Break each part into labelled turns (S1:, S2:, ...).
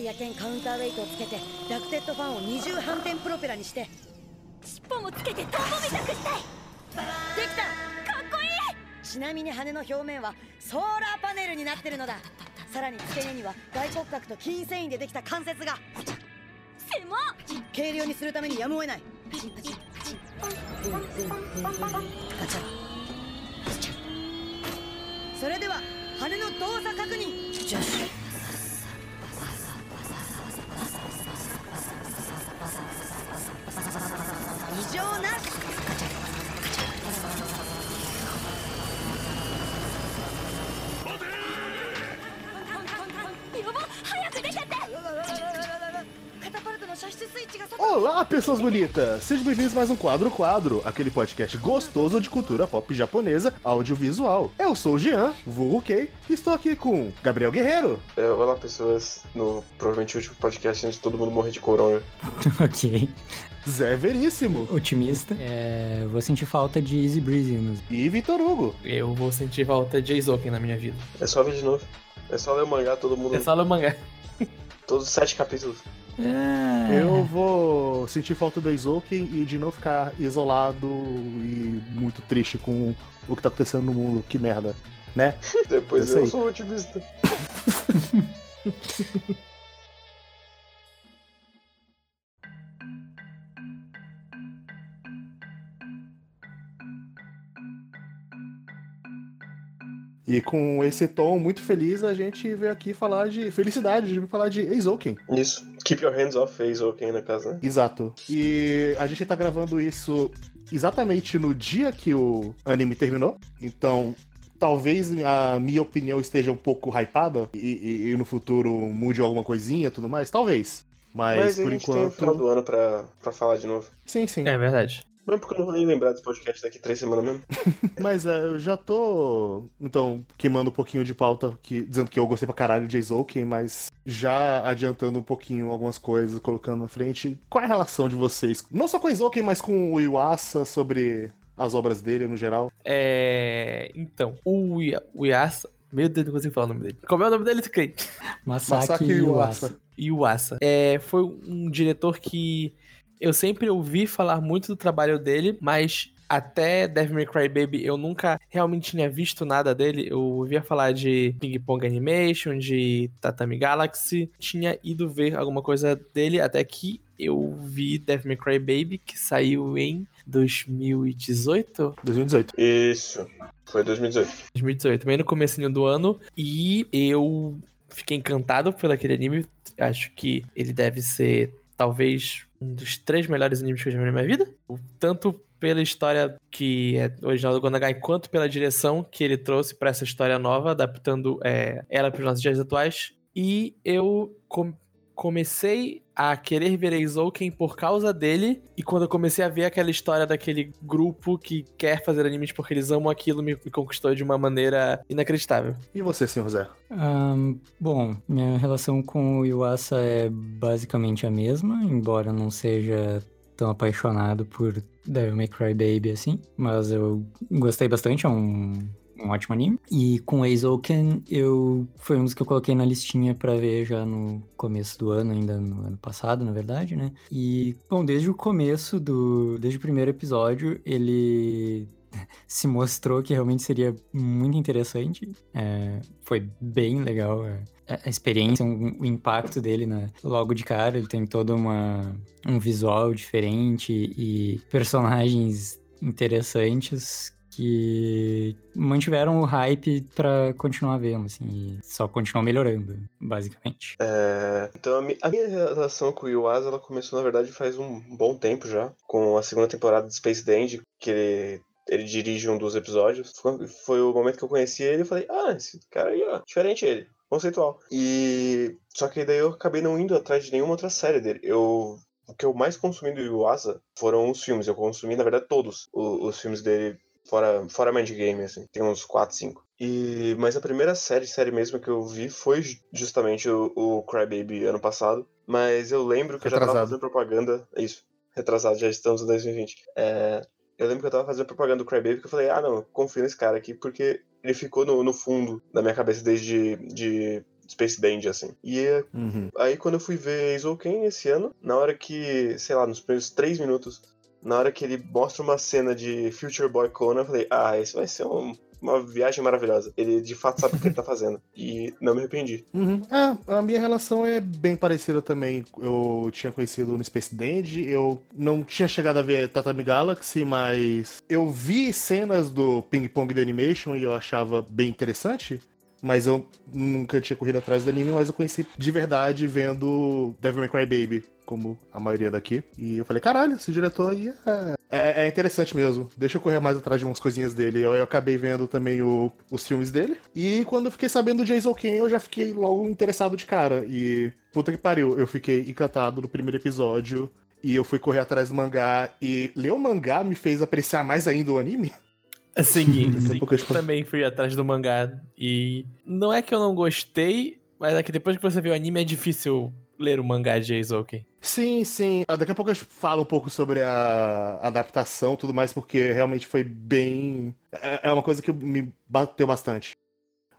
S1: イヤ剣カウンターウェイトをつけてラクテッドファンを二重反転プロペラにして。
S2: 尻尾もつけてトンボみたくしたい。
S1: できた！
S2: かっこいい！
S1: ちなみに羽の表面はソーラーパネルになってるのだ。さらに付け根には外骨格と筋繊維でできた関節が。
S2: 狭っ！
S1: 軽量にするためにやむを得ない。それでは羽の動作確認異常な
S3: Olá, pessoas bonitas! Sejam bem-vindos a mais um Quadro Quadro, aquele podcast gostoso de cultura pop japonesa audiovisual. Eu sou o Jean, vulgo Kei, e estou aqui com Gabriel Guerreiro,
S4: É, olá, pessoas. No provavelmente último podcast antes de todo mundo morrer de corona.
S5: ok.
S3: Zé Veríssimo
S5: Otimista. É, vou sentir falta de Easy Breezy. Mas...
S3: e Vitor Hugo.
S6: Eu vou sentir falta de Isoken na minha vida.
S4: É só ver de novo. É só ler o mangá, todo mundo.
S6: É só ler o mangá.
S4: Todos os sete capítulos.
S5: É,
S3: Eu vou sentir falta do Izouken e de não ficar isolado e muito triste com o que tá acontecendo no mundo. Que merda, né?
S4: Depois
S3: Eu
S4: sou otimista.
S3: E com esse tom muito feliz, a gente veio aqui falar de felicidade, de falar de Eizouken.
S4: Isso. Keep your hands off ok, na casa, né?
S3: Exato. E a gente tá gravando isso exatamente no dia que o anime terminou. Então, talvez a minha opinião esteja um pouco hypada e, e- e no futuro mude alguma coisinha e tudo mais. Talvez. Mas,
S4: Mas a
S3: por
S4: gente tem o final
S3: enquanto.
S4: do ano pra, pra falar de novo.
S3: Sim, sim.
S6: É verdade.
S4: Não porque eu não vou nem lembrar desse podcast daqui três semanas mesmo.
S3: Mas é, eu já tô, então, queimando um pouquinho de pauta, que, dizendo que eu gostei pra caralho de Eizouken, mas já adiantando um pouquinho algumas coisas, colocando na frente. Qual é a relação de vocês? Não só com Eizouken, mas com o Iwasa, sobre as obras dele no geral.
S6: É. Então, o, Ia- o Yasa. Meu Deus, não consigo falar o nome dele. Como é o nome dele?
S5: Masaki,
S3: Masaki
S5: Yuasa.
S6: Yuasa. É, foi um diretor que eu sempre ouvi falar muito do trabalho dele, mas até Devil May Cry Baby eu nunca realmente tinha visto nada dele. Eu ouvia falar de Ping Pong Animation, de Tatami Galaxy. Tinha ido ver alguma coisa dele até que eu vi Devil May Cry Baby, que saiu em 2018?
S3: 2018.
S4: Isso. Foi 2018.
S6: 2018, bem no comecinho do ano, e eu fiquei encantado por aquele anime. Acho que ele deve ser talvez um dos três melhores animes que eu já vi na minha vida. Tanto pela história que é original do Gonagai, quanto pela direção que ele trouxe para essa história nova, adaptando é, ela para os nossos dias atuais. E eu comecei a querer ver Eizouken por causa dele, e quando eu comecei a ver aquela história daquele grupo que quer fazer animes porque eles amam aquilo, me, me conquistou de uma maneira inacreditável.
S3: E você, senhor Zé?
S5: Ahn, bom, minha relação com o Yuasa é basicamente a mesma, embora eu não seja tão apaixonado por Devil May Cry Baby assim, mas eu gostei bastante, é um, um ótimo anime. E com Eizouken, eu foi um dos que eu coloquei na listinha pra ver já no começo do ano, ainda no ano passado, na verdade, né? E, bom, desde o começo do, desde o primeiro episódio, ele se mostrou que realmente seria muito interessante. É, foi bem legal a, a experiência, um- o impacto dele né? logo de cara. Ele tem todo uma, um visual diferente e personagens interessantes que mantiveram o hype pra continuar vendo, assim, e só continuam melhorando, basicamente.
S4: É, então a mi- a minha relação com o Yuasa, ela começou na verdade faz um bom tempo já, com a segunda temporada de Space Dandy, que ele, ele dirige um dos episódios. Foi, o momento que eu conheci ele e falei, ah, esse cara aí, ó, diferente ele, conceitual. E só que daí eu acabei não indo atrás de nenhuma outra série dele. Eu o que eu mais consumi do Yuasa foram os filmes. Eu consumi, na verdade, todos o- os, filmes dele, fora, fora Mind Game, assim. Tem uns 4, 5. E, mas a primeira série, série mesmo que eu vi foi ju- justamente o, o Crybaby ano passado. Mas eu lembro que eu já tava
S3: Retrasado.
S4: fazendo propaganda. Isso, retrasado, já estamos em 2020. É, eu lembro que eu tava fazendo propaganda do Crybaby que eu falei, ah não, confio nesse cara aqui, porque ele ficou no, no fundo da minha cabeça desde de, Space Dandy, assim. E é-
S3: Uhum.
S4: aí quando eu fui ver Eizouken esse ano, na hora que, sei lá, nos primeiros três minutos, na hora que ele mostra uma cena de Future Boy Conan, eu falei, ah, esse vai ser um- uma viagem maravilhosa. Ele de fato sabe o que ele tá fazendo. E não me arrependi.
S3: Uhum. Ah, a minha relação é bem parecida também. Eu tinha conhecido no Space Dandy, eu não tinha chegado a ver Tatami Galaxy, mas eu vi cenas do Ping Pong The Animation e eu achava bem interessante. Mas eu nunca tinha corrido atrás do anime, mas eu conheci de verdade vendo Devil May Cry Baby, como a maioria daqui. E eu falei, caralho, esse diretor aí é, é- é interessante mesmo. Deixa eu correr mais atrás de umas coisinhas dele. Eu, eu acabei vendo também o- os filmes dele. E quando eu fiquei sabendo do Jason Ken, eu já fiquei logo interessado de cara. E puta que pariu, eu fiquei encantado no primeiro episódio. E eu fui correr atrás do mangá. E ler o mangá me fez apreciar mais ainda o anime. A expo-
S6: também fui atrás do mangá. E não é que eu não gostei, mas é que depois que você vê o anime é difícil ler o mangá de Eizouken.
S3: Sim, sim. Ah, Daqui a pouco eu falo um pouco sobre a adaptação e tudo mais, porque realmente foi bem. É é uma coisa que me bateu bastante.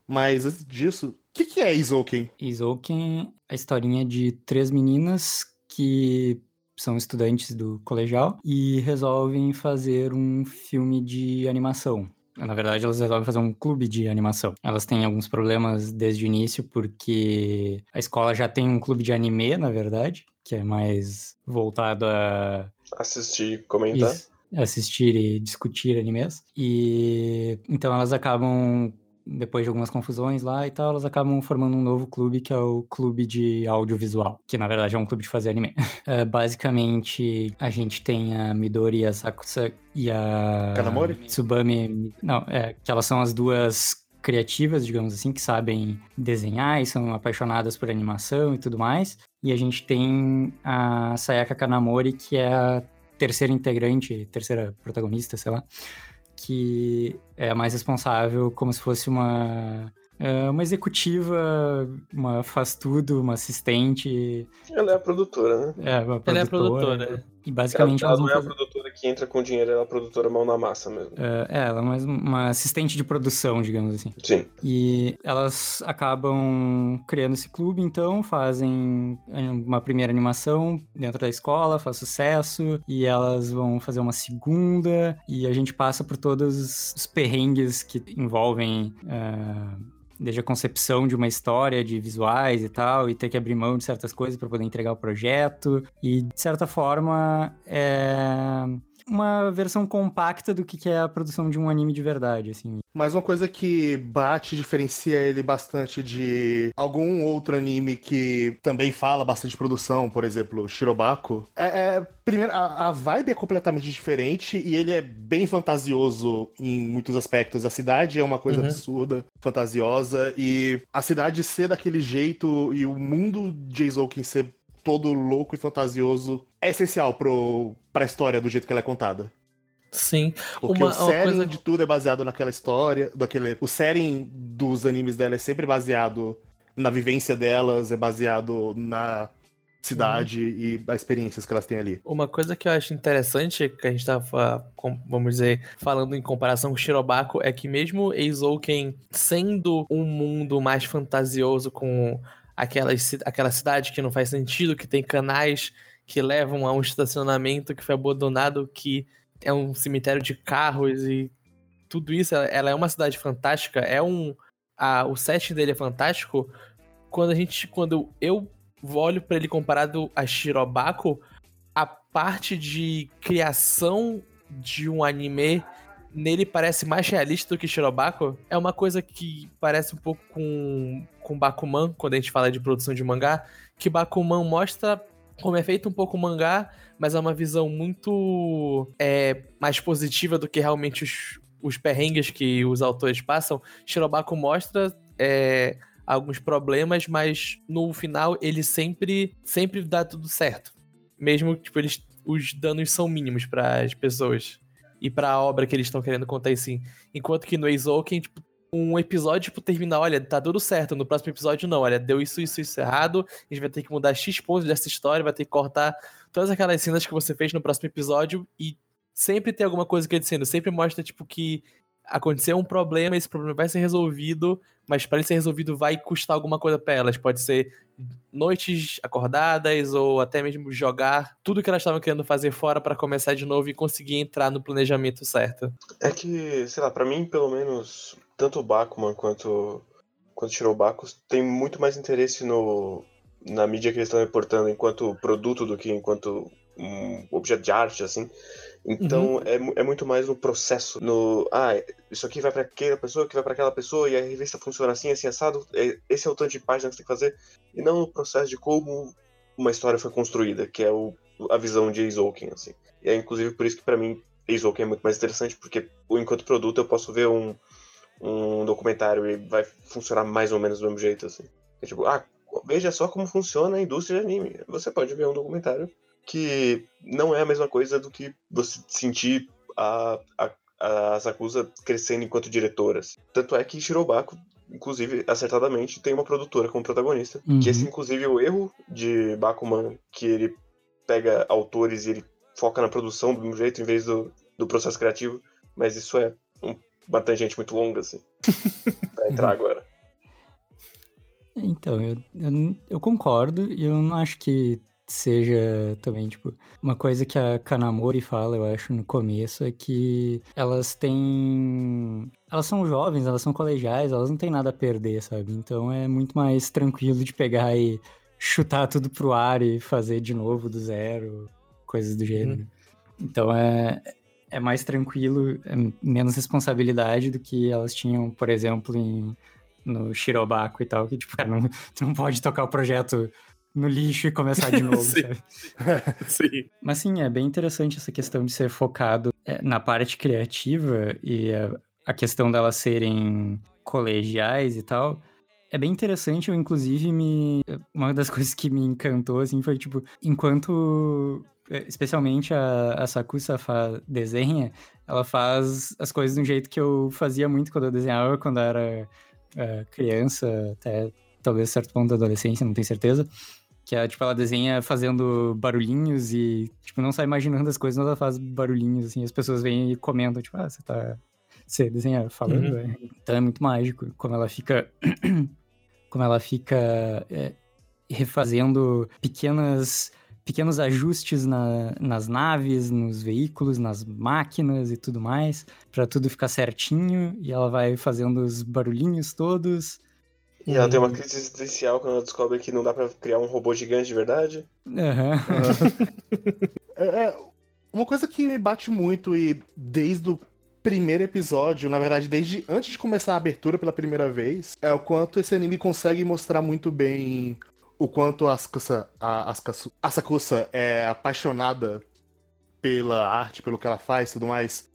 S3: Mas antes disso, o que, que é Izouken?
S5: Izouken, a historinha de três meninas que são estudantes do colegial e resolvem fazer um filme de animação. Na verdade, elas resolvem fazer um clube de animação. Elas têm alguns problemas desde o início, porque a escola já tem um clube de anime, na verdade, que é mais voltado a
S4: Assistir, comentar.
S5: isso, assistir e discutir animes. E então elas acabam, depois de algumas confusões lá e tal, elas acabam formando um novo clube que é o Clube de Audiovisual, que na verdade é um clube de fazer anime. É, basicamente, a gente tem a Midori, a Sakusa e a
S3: Kanamori?
S5: Tsubame. Não, é que elas são as duas criativas, digamos assim, que sabem desenhar e são apaixonadas por animação e tudo mais. E a gente tem a Sayaka Kanamori, que é a terceira integrante, terceira protagonista, sei lá, que é mais responsável, como se fosse uma é, uma executiva, uma faz tudo, uma assistente,
S4: Ela é a produtora, né?
S5: é, uma
S6: Ela é a
S5: produtora. E
S4: Ela,
S5: basicamente
S4: ela
S5: elas
S4: não é a produtora que entra com dinheiro, ela é a produtora mão na massa mesmo.
S5: É, é, ela é mais uma assistente de produção, digamos assim.
S4: Sim.
S5: E elas acabam criando esse clube, então, fazem uma primeira animação dentro da escola, faz sucesso, e elas vão fazer uma segunda, e a gente passa por todos os perrengues que envolvem. ah, Desde a concepção de uma história, de visuais e tal, e ter que abrir mão de certas coisas para poder entregar o projeto. E, de certa forma, é uma versão compacta do que é a produção de um anime de verdade, assim.
S3: Mas uma coisa que bate, diferencia ele bastante de algum outro anime que também fala bastante de produção, por exemplo, Shirobako, é, é primeiro, a, a vibe é completamente diferente e ele é bem fantasioso em muitos aspectos. A cidade é uma coisa
S6: Uhum.
S3: absurda, fantasiosa, e a cidade ser daquele jeito e o mundo de Eizouken ser todo louco e fantasioso é essencial pro, pra história do jeito que ela é contada.
S6: Sim.
S3: Porque
S6: Uma-
S3: o setting
S6: coisa-
S3: de tudo é baseado naquela história, daquele, o setting dos animes dela é sempre baseado na vivência delas, é baseado na cidade e as experiências que elas têm ali.
S6: Uma coisa que eu acho interessante, que a gente tava, vamos dizer, falando em comparação com Shirobako, é que mesmo Eizouken sendo um mundo mais fantasioso com aquelas, ci- aquela cidade que não faz sentido, que tem canais que levam a um estacionamento que foi abandonado, que é um cemitério de carros e tudo isso, ela, é uma cidade fantástica, é um... A, o setting dele é fantástico. Quando a gente, quando eu olho pra ele comparado a Shirobako, a parte de criação de um anime nele parece mais realista do que Shirobako. É uma coisa que parece um pouco com, com Bakuman, quando a gente fala de produção de mangá, que Bakuman mostra como é feito um pouco mangá, mas é uma visão muito é, mais positiva do que realmente os, os perrengues que os autores passam. Shirobako mostra é, alguns problemas, mas no final ele sempre sempre dá tudo certo. Mesmo tipo eles os danos são mínimos para as pessoas e para a obra que eles estão querendo contar assim. Enquanto que no Eizouken, tipo, um episódio tipo termina, olha, tá tudo certo, no próximo episódio não, olha, deu isso isso isso errado, a gente vai ter que mudar X pontos dessa história, vai ter que cortar todas aquelas cenas que você fez no próximo episódio e sempre tem alguma coisa que dizendo, sempre mostra tipo que acontecer um problema, esse problema vai ser resolvido, mas para ele ser resolvido vai custar alguma coisa para elas. Pode ser noites acordadas ou até mesmo jogar tudo que elas estavam querendo fazer fora para começar de novo e conseguir entrar no planejamento certo.
S4: É que, sei lá, pra mim, pelo menos, tanto o Bakuman quanto, quanto o Shirobako tem muito mais interesse no, na mídia que eles estão reportando enquanto produto do que enquanto um objeto de arte, assim. Então é, mu- é muito mais no processo, no ah, isso aqui vai pra aquela pessoa, que vai pra aquela pessoa, e a revista funciona assim, assim, assado, é- esse é o tanto de página que você tem que fazer, e não no processo de como uma história foi construída, que é o, a visão de Eizouken, assim. E é inclusive por isso que pra mim Eizouken é muito mais interessante, porque enquanto produto eu posso ver um, um documentário e vai funcionar mais ou menos do mesmo jeito, assim. É tipo, ah, veja só como funciona a indústria de anime. Você pode ver um documentário que não é a mesma coisa do que você sentir a, a, a crescendo enquanto diretora. assim. Tanto é que Shirobako, inclusive, acertadamente, tem uma produtora como protagonista.
S5: Uhum.
S4: Que esse, inclusive, é o erro de Bakuman, que ele pega autores e ele foca na produção do mesmo jeito, em vez do, do processo criativo. Mas isso é um, uma tangente muito longa, assim. pra entrar agora.
S5: Então, eu, eu, eu concordo e eu não acho que seja também, tipo, uma coisa que a Kanamori fala, eu acho, no começo, é que elas têm. Elas são jovens, elas são colegiais, elas não têm nada a perder, sabe? Então é muito mais tranquilo de pegar e chutar tudo pro ar e fazer de novo do zero, coisas do gênero. Então é. É mais tranquilo, é menos responsabilidade do que elas tinham, por exemplo, em, no Shirobako e tal, que tipo, cara, não, tu não pode tocar o projeto no lixo e começar de novo,
S6: Sim.
S5: sabe?
S6: Sim.
S5: Mas sim, é bem interessante essa questão de ser focado é, na parte criativa e a, questão delas serem colegiais e tal. É bem interessante, eu inclusive me. Uma das coisas que me encantou, assim, foi tipo, enquanto. é, Especialmente a, a Sakusa desenha, ela faz as coisas de um jeito que eu fazia muito quando eu desenhava, quando eu era é, criança, até talvez certo ponto da adolescência, não tenho certeza. Que é, tipo, ela desenha fazendo barulhinhos e, tipo, não sai imaginando as coisas, mas ela faz barulhinhos, assim, as pessoas vêm e comentam, tipo, ah, você tá... Você desenha falando,
S6: Uhum.
S5: é. Então é muito mágico, como ela fica... como ela fica é, refazendo pequenas... Pequenos ajustes na- nas naves, nos veículos, nas máquinas e tudo mais, pra tudo ficar certinho, e ela vai fazendo os barulhinhos todos.
S4: E ela tem uma crise existencial quando ela descobre que não dá pra criar um robô gigante de verdade.
S5: Aham.
S3: É, é, uma coisa que me bate muito e desde o primeiro episódio, na verdade, desde antes de começar a abertura pela primeira vez, é o quanto esse anime consegue mostrar muito bem o quanto a Asakusa, a, Asakusa- a Sakusa é apaixonada pela arte, pelo que ela faz e tudo mais.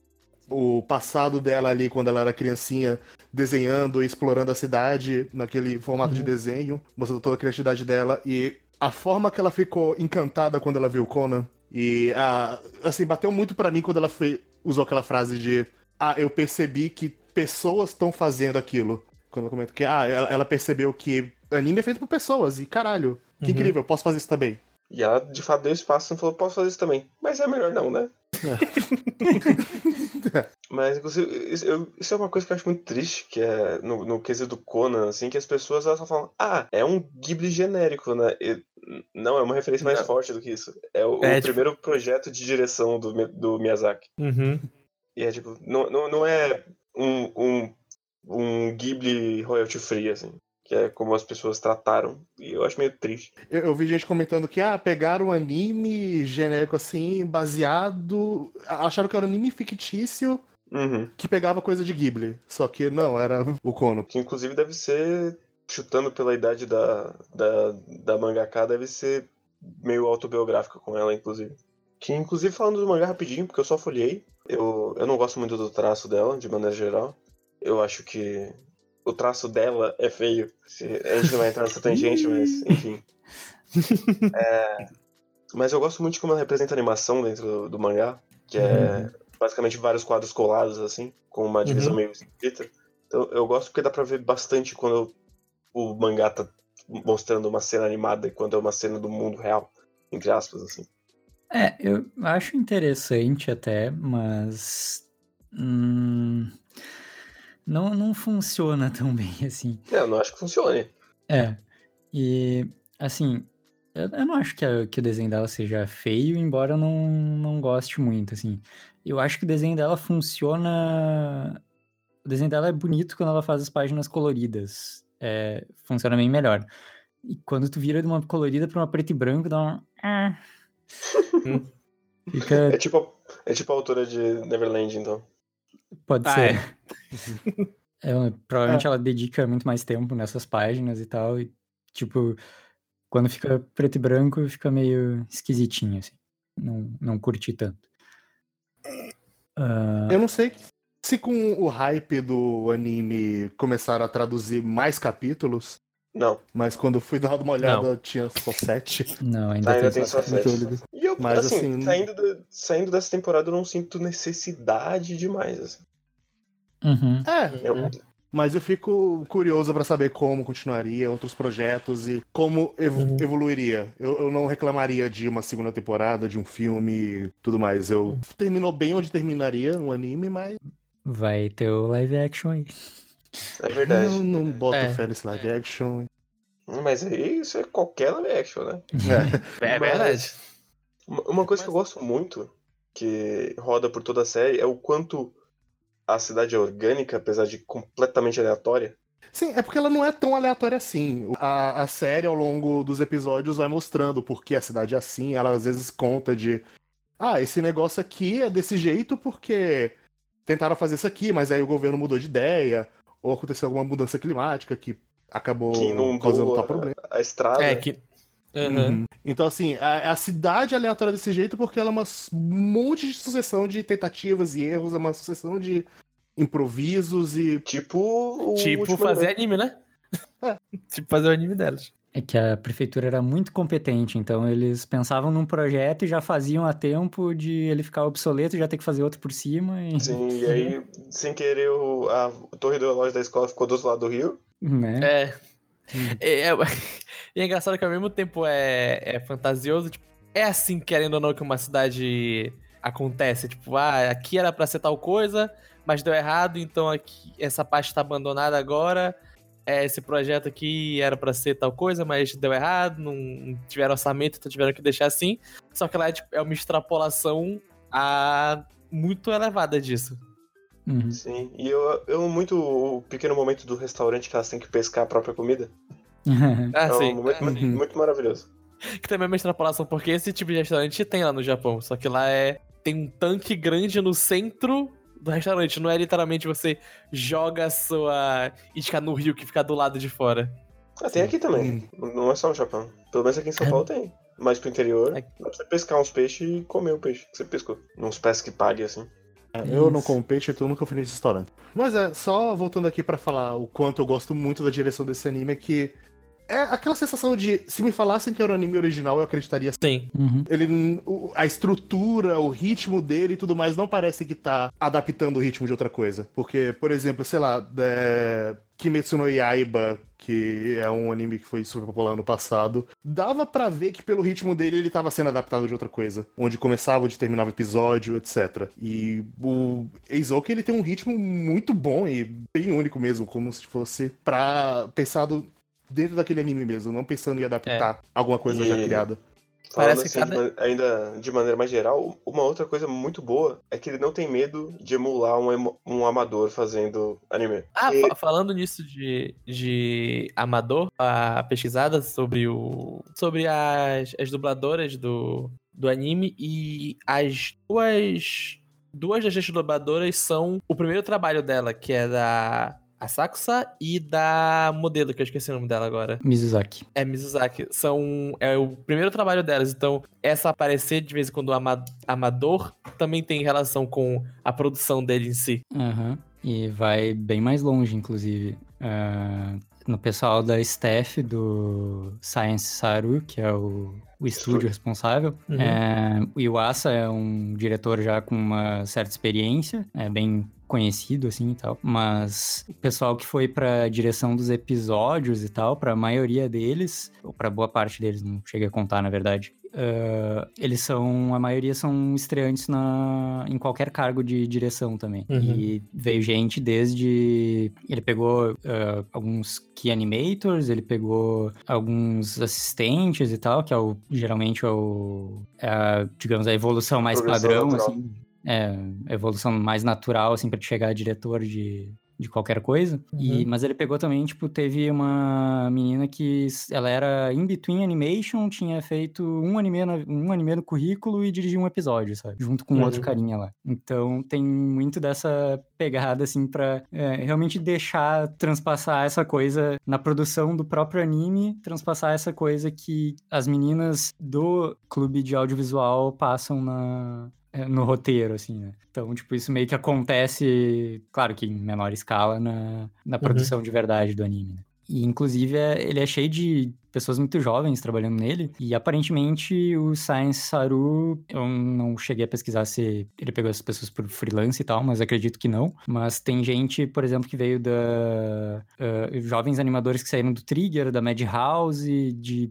S3: O passado dela ali, quando ela era criancinha, desenhando e explorando a cidade naquele formato de
S6: Uhum.
S3: desenho, mostrando toda a criatividade dela. E a forma que ela ficou encantada quando ela viu o Conan. E, ah, assim, bateu muito pra mim quando ela fe- usou aquela frase de Ah, eu percebi que pessoas estão fazendo aquilo. Quando eu comento que, ah, ela, ela percebeu que anime é feito por pessoas. E caralho, que
S6: Uhum.
S3: incrível, eu posso fazer isso também.
S4: E ela, de fato, deu espaço e falou, posso fazer isso também. Mas é melhor não, né? Mas, inclusive, isso, eu- isso é uma coisa que eu acho muito triste, que é no, no quesito do Conan, assim, que as pessoas elas só falam, ah, é um Ghibli genérico, né? E, não, é uma referência mais
S6: Não.
S4: forte do que isso. É o,
S6: É,
S4: o
S6: tipo-
S4: primeiro projeto de direção do, do Miyazaki.
S6: Uhum.
S4: E é tipo, não, não, não é um, um, um Ghibli royalty free, assim. Que é como as pessoas trataram. E eu acho meio triste.
S3: Eu, eu vi gente comentando que, ah, pegaram um anime genérico assim, baseado. Acharam que era um anime fictício
S4: Uhum.
S3: que pegava coisa de Ghibli. Só que não, era o Kono.
S4: Que inclusive deve ser, chutando pela idade da, da, da mangaka, deve ser meio autobiográfica com ela, inclusive. Que inclusive falando do mangá rapidinho, porque eu só folhei, eu, eu não gosto muito do traço dela, de maneira geral. Eu acho que o traço dela é feio. A gente não vai entrar nessa tangente, mas enfim. É, mas eu gosto muito de como ela representa a animação dentro do, do mangá, que é basicamente vários quadros colados, assim, com uma divisão
S6: Uhum.
S4: meio escrita. Então eu gosto porque dá pra ver bastante quando o mangá tá mostrando uma cena animada e quando é uma cena do mundo real, entre aspas, assim.
S5: É, eu acho interessante até, mas. hum, não, não funciona tão bem assim.
S4: É, eu não acho que funcione.
S5: É. E, assim, eu, eu não acho que, a- que o desenho dela seja feio, embora eu não, não goste muito, assim. Eu acho que o desenho dela funciona. O desenho dela é bonito quando ela faz as páginas coloridas. É, funciona bem melhor. E quando tu vira de uma colorida pra uma preto e branco, dá um. Ah. Fica.
S4: É tipo, a- é tipo a autora de Neverland, então.
S5: Pode
S6: Ah,
S5: ser. É, provavelmente ela dedica muito mais tempo nessas páginas e tal. E, tipo, quando fica preto e branco, fica meio esquisitinho, assim. Não, não curti tanto. Ah,
S3: Eu não sei se com o hype do anime começaram a traduzir mais capítulos,
S4: Não,
S3: mas quando eu fui dar uma olhada tinha só sete.
S5: não, ainda,
S4: ainda
S5: tem
S4: tem só
S3: Muito
S4: sete. E eu,
S3: Mas,
S4: assim,
S3: assim,
S4: saindo, da- saindo dessa temporada, eu não sinto necessidade demais. Assim.
S5: Uhum.
S3: É,
S4: Eu-
S3: mas eu fico curioso pra saber como continuaria, outros projetos e como evo-
S6: Uhum.
S3: evoluiria. Eu, eu não reclamaria de uma segunda temporada, de um filme e tudo mais. Eu terminou bem onde terminaria o anime, mas
S5: Vai ter o live action aí.
S4: É verdade.
S3: eu não boto
S6: É.
S3: fé nesse live action.
S4: Mas aí isso é qualquer live action, né?
S3: É.
S6: É
S4: Mas-
S6: verdade.
S4: Uma uma coisa que eu gosto muito, que roda por toda a série, é o quanto a cidade é orgânica, apesar de completamente aleatória.
S3: Sim, é porque ela não é tão aleatória assim. A, a série, ao longo dos episódios, vai mostrando por que a cidade é assim. Ela às vezes conta de. Ah, esse negócio aqui é desse jeito porque tentaram fazer isso aqui, mas aí o governo mudou de ideia. Ou aconteceu alguma mudança climática que acabou
S4: Que inundou
S3: causando tal
S4: a-
S3: problema.
S4: A estrada.
S6: É que. Aham.
S3: Uhum. Então, assim, a, a cidade é aleatória desse jeito porque ela é uma s- monte de sucessão de tentativas e erros, é uma sucessão de improvisos e.
S4: Tipo o
S6: Tipo fazer
S4: anime.
S6: anime, né?
S3: É.
S6: tipo fazer o anime delas.
S5: É que a prefeitura era muito competente, então eles pensavam num projeto e já faziam a tempo de ele ficar obsoleto e já ter que fazer outro por cima. E,
S4: Sim, e aí, sem querer, o, a torre do relógio da escola ficou do outro lado do rio.
S5: né?
S6: É. É, é, e é engraçado que ao mesmo tempo é, é fantasioso. Tipo, é assim, querendo ou não, que uma cidade acontece. Tipo, ah, aqui era pra ser tal coisa, mas deu errado, então aqui essa parte tá abandonada agora. É, esse projeto aqui era pra ser tal coisa, mas deu errado, não tiveram orçamento, então tiveram que deixar assim. Só que lá é, tipo, é uma extrapolação a muito elevada disso.
S5: Uhum.
S4: Sim, e eu, eu amo muito o pequeno momento do restaurante que elas têm que pescar a própria comida.
S6: Ah,
S4: é um
S6: sim.
S4: momento
S6: Ah, sim.
S4: muito maravilhoso.
S6: Que também é uma extrapolação, porque esse tipo de restaurante tem lá no Japão. Só que lá é. Tem um tanque grande no centro do restaurante. Não é literalmente você joga a sua isca no rio que fica do lado de fora.
S4: Ah, tem aqui também. Não é só no Japão. Pelo menos aqui em São
S6: É.
S4: Paulo tem. Mais pro interior,
S6: É.
S4: dá pra você pescar uns peixes e comer o peixe que você pescou. Uns pés que pague, assim.
S3: Eu não como peixe, então eu nunca fui nesse restaurante. Mas é, só voltando aqui pra falar o quanto eu gosto muito da direção desse anime, é que é aquela sensação de, se me falassem que era o anime original, eu acreditaria.
S6: Sim.
S5: Uhum.
S3: Ele, a estrutura, o ritmo dele e tudo mais não parece que tá adaptando o ritmo de outra coisa. Porque, por exemplo, sei lá, é, Kimetsu no Yaiba, que é um anime que foi super popular no passado, dava pra ver que pelo ritmo dele ele tava sendo adaptado de outra coisa, onde começava, onde terminava o episódio, etc. E o Eizouki, ele tem um ritmo muito bom e bem único mesmo, como se fosse pra pensado dentro daquele anime mesmo, não pensando em adaptar alguma coisa já
S4: E-
S3: criada.
S4: Falando
S6: Parece
S4: assim,
S6: que
S4: de
S6: cada-
S4: ma- ainda de maneira mais geral, uma outra coisa muito boa é que ele não tem medo de emular um, emo- um amador fazendo anime.
S6: Ah,
S4: E-
S6: fa- falando nisso de, de amador, a pesquisada sobre o. sobre as, as dubladoras do, do anime e as duas. Duas das dubladoras são o primeiro trabalho dela, que é da Asakusa e da modelo, que eu esqueci o nome dela agora.
S5: Mizuzaki.
S6: É Mizuzaki. São, é o primeiro trabalho delas. Então, essa aparecer de vez em quando ama- amador também tem relação com a produção dele em si.
S5: Aham. E vai bem mais longe, inclusive. Ah, no pessoal da staff do Science Saru, que é o, o estúdio responsável.
S6: Uhum.
S5: É, o Iwasa é um diretor já com uma certa experiência, é bem conhecido assim e tal, mas o pessoal que foi pra direção dos episódios e tal, pra maioria deles, ou pra boa parte deles, não cheguei a contar na verdade, ah, eles são, a maioria são estreantes na, em qualquer cargo de direção também.
S6: Uhum.
S5: E veio gente desde. Ele pegou ah, alguns key animators, ele pegou alguns assistentes e tal, que é o, geralmente é o. é a, digamos, a evolução mais
S4: Progressão
S5: padrão,
S4: natural.
S5: assim. É, a evolução mais natural, assim, pra te chegar a diretor de, de qualquer coisa. E,
S6: Uhum.
S5: mas ele pegou também, tipo, teve uma menina que ela era in between animation, tinha feito um anime, na- um anime no currículo e dirigiu um episódio, sabe? Junto com outro
S6: Uhum.
S5: carinha lá. Então tem muito dessa pegada, assim, pra é, realmente deixar transpassar essa coisa na produção do próprio anime, transpassar essa coisa que as meninas do clube de audiovisual passam na, no roteiro, assim, né? Então, tipo, isso meio que acontece, claro que em menor escala, na, na produção de verdade do anime, né? E, inclusive, é- ele é cheio de pessoas muito jovens trabalhando nele. E, aparentemente, o Science Saru, eu não cheguei a pesquisar se ele pegou essas pessoas por freelance e tal, mas acredito que não. Mas tem gente, por exemplo, que veio da... ah, jovens animadores que saíram do Trigger, da Madhouse, de,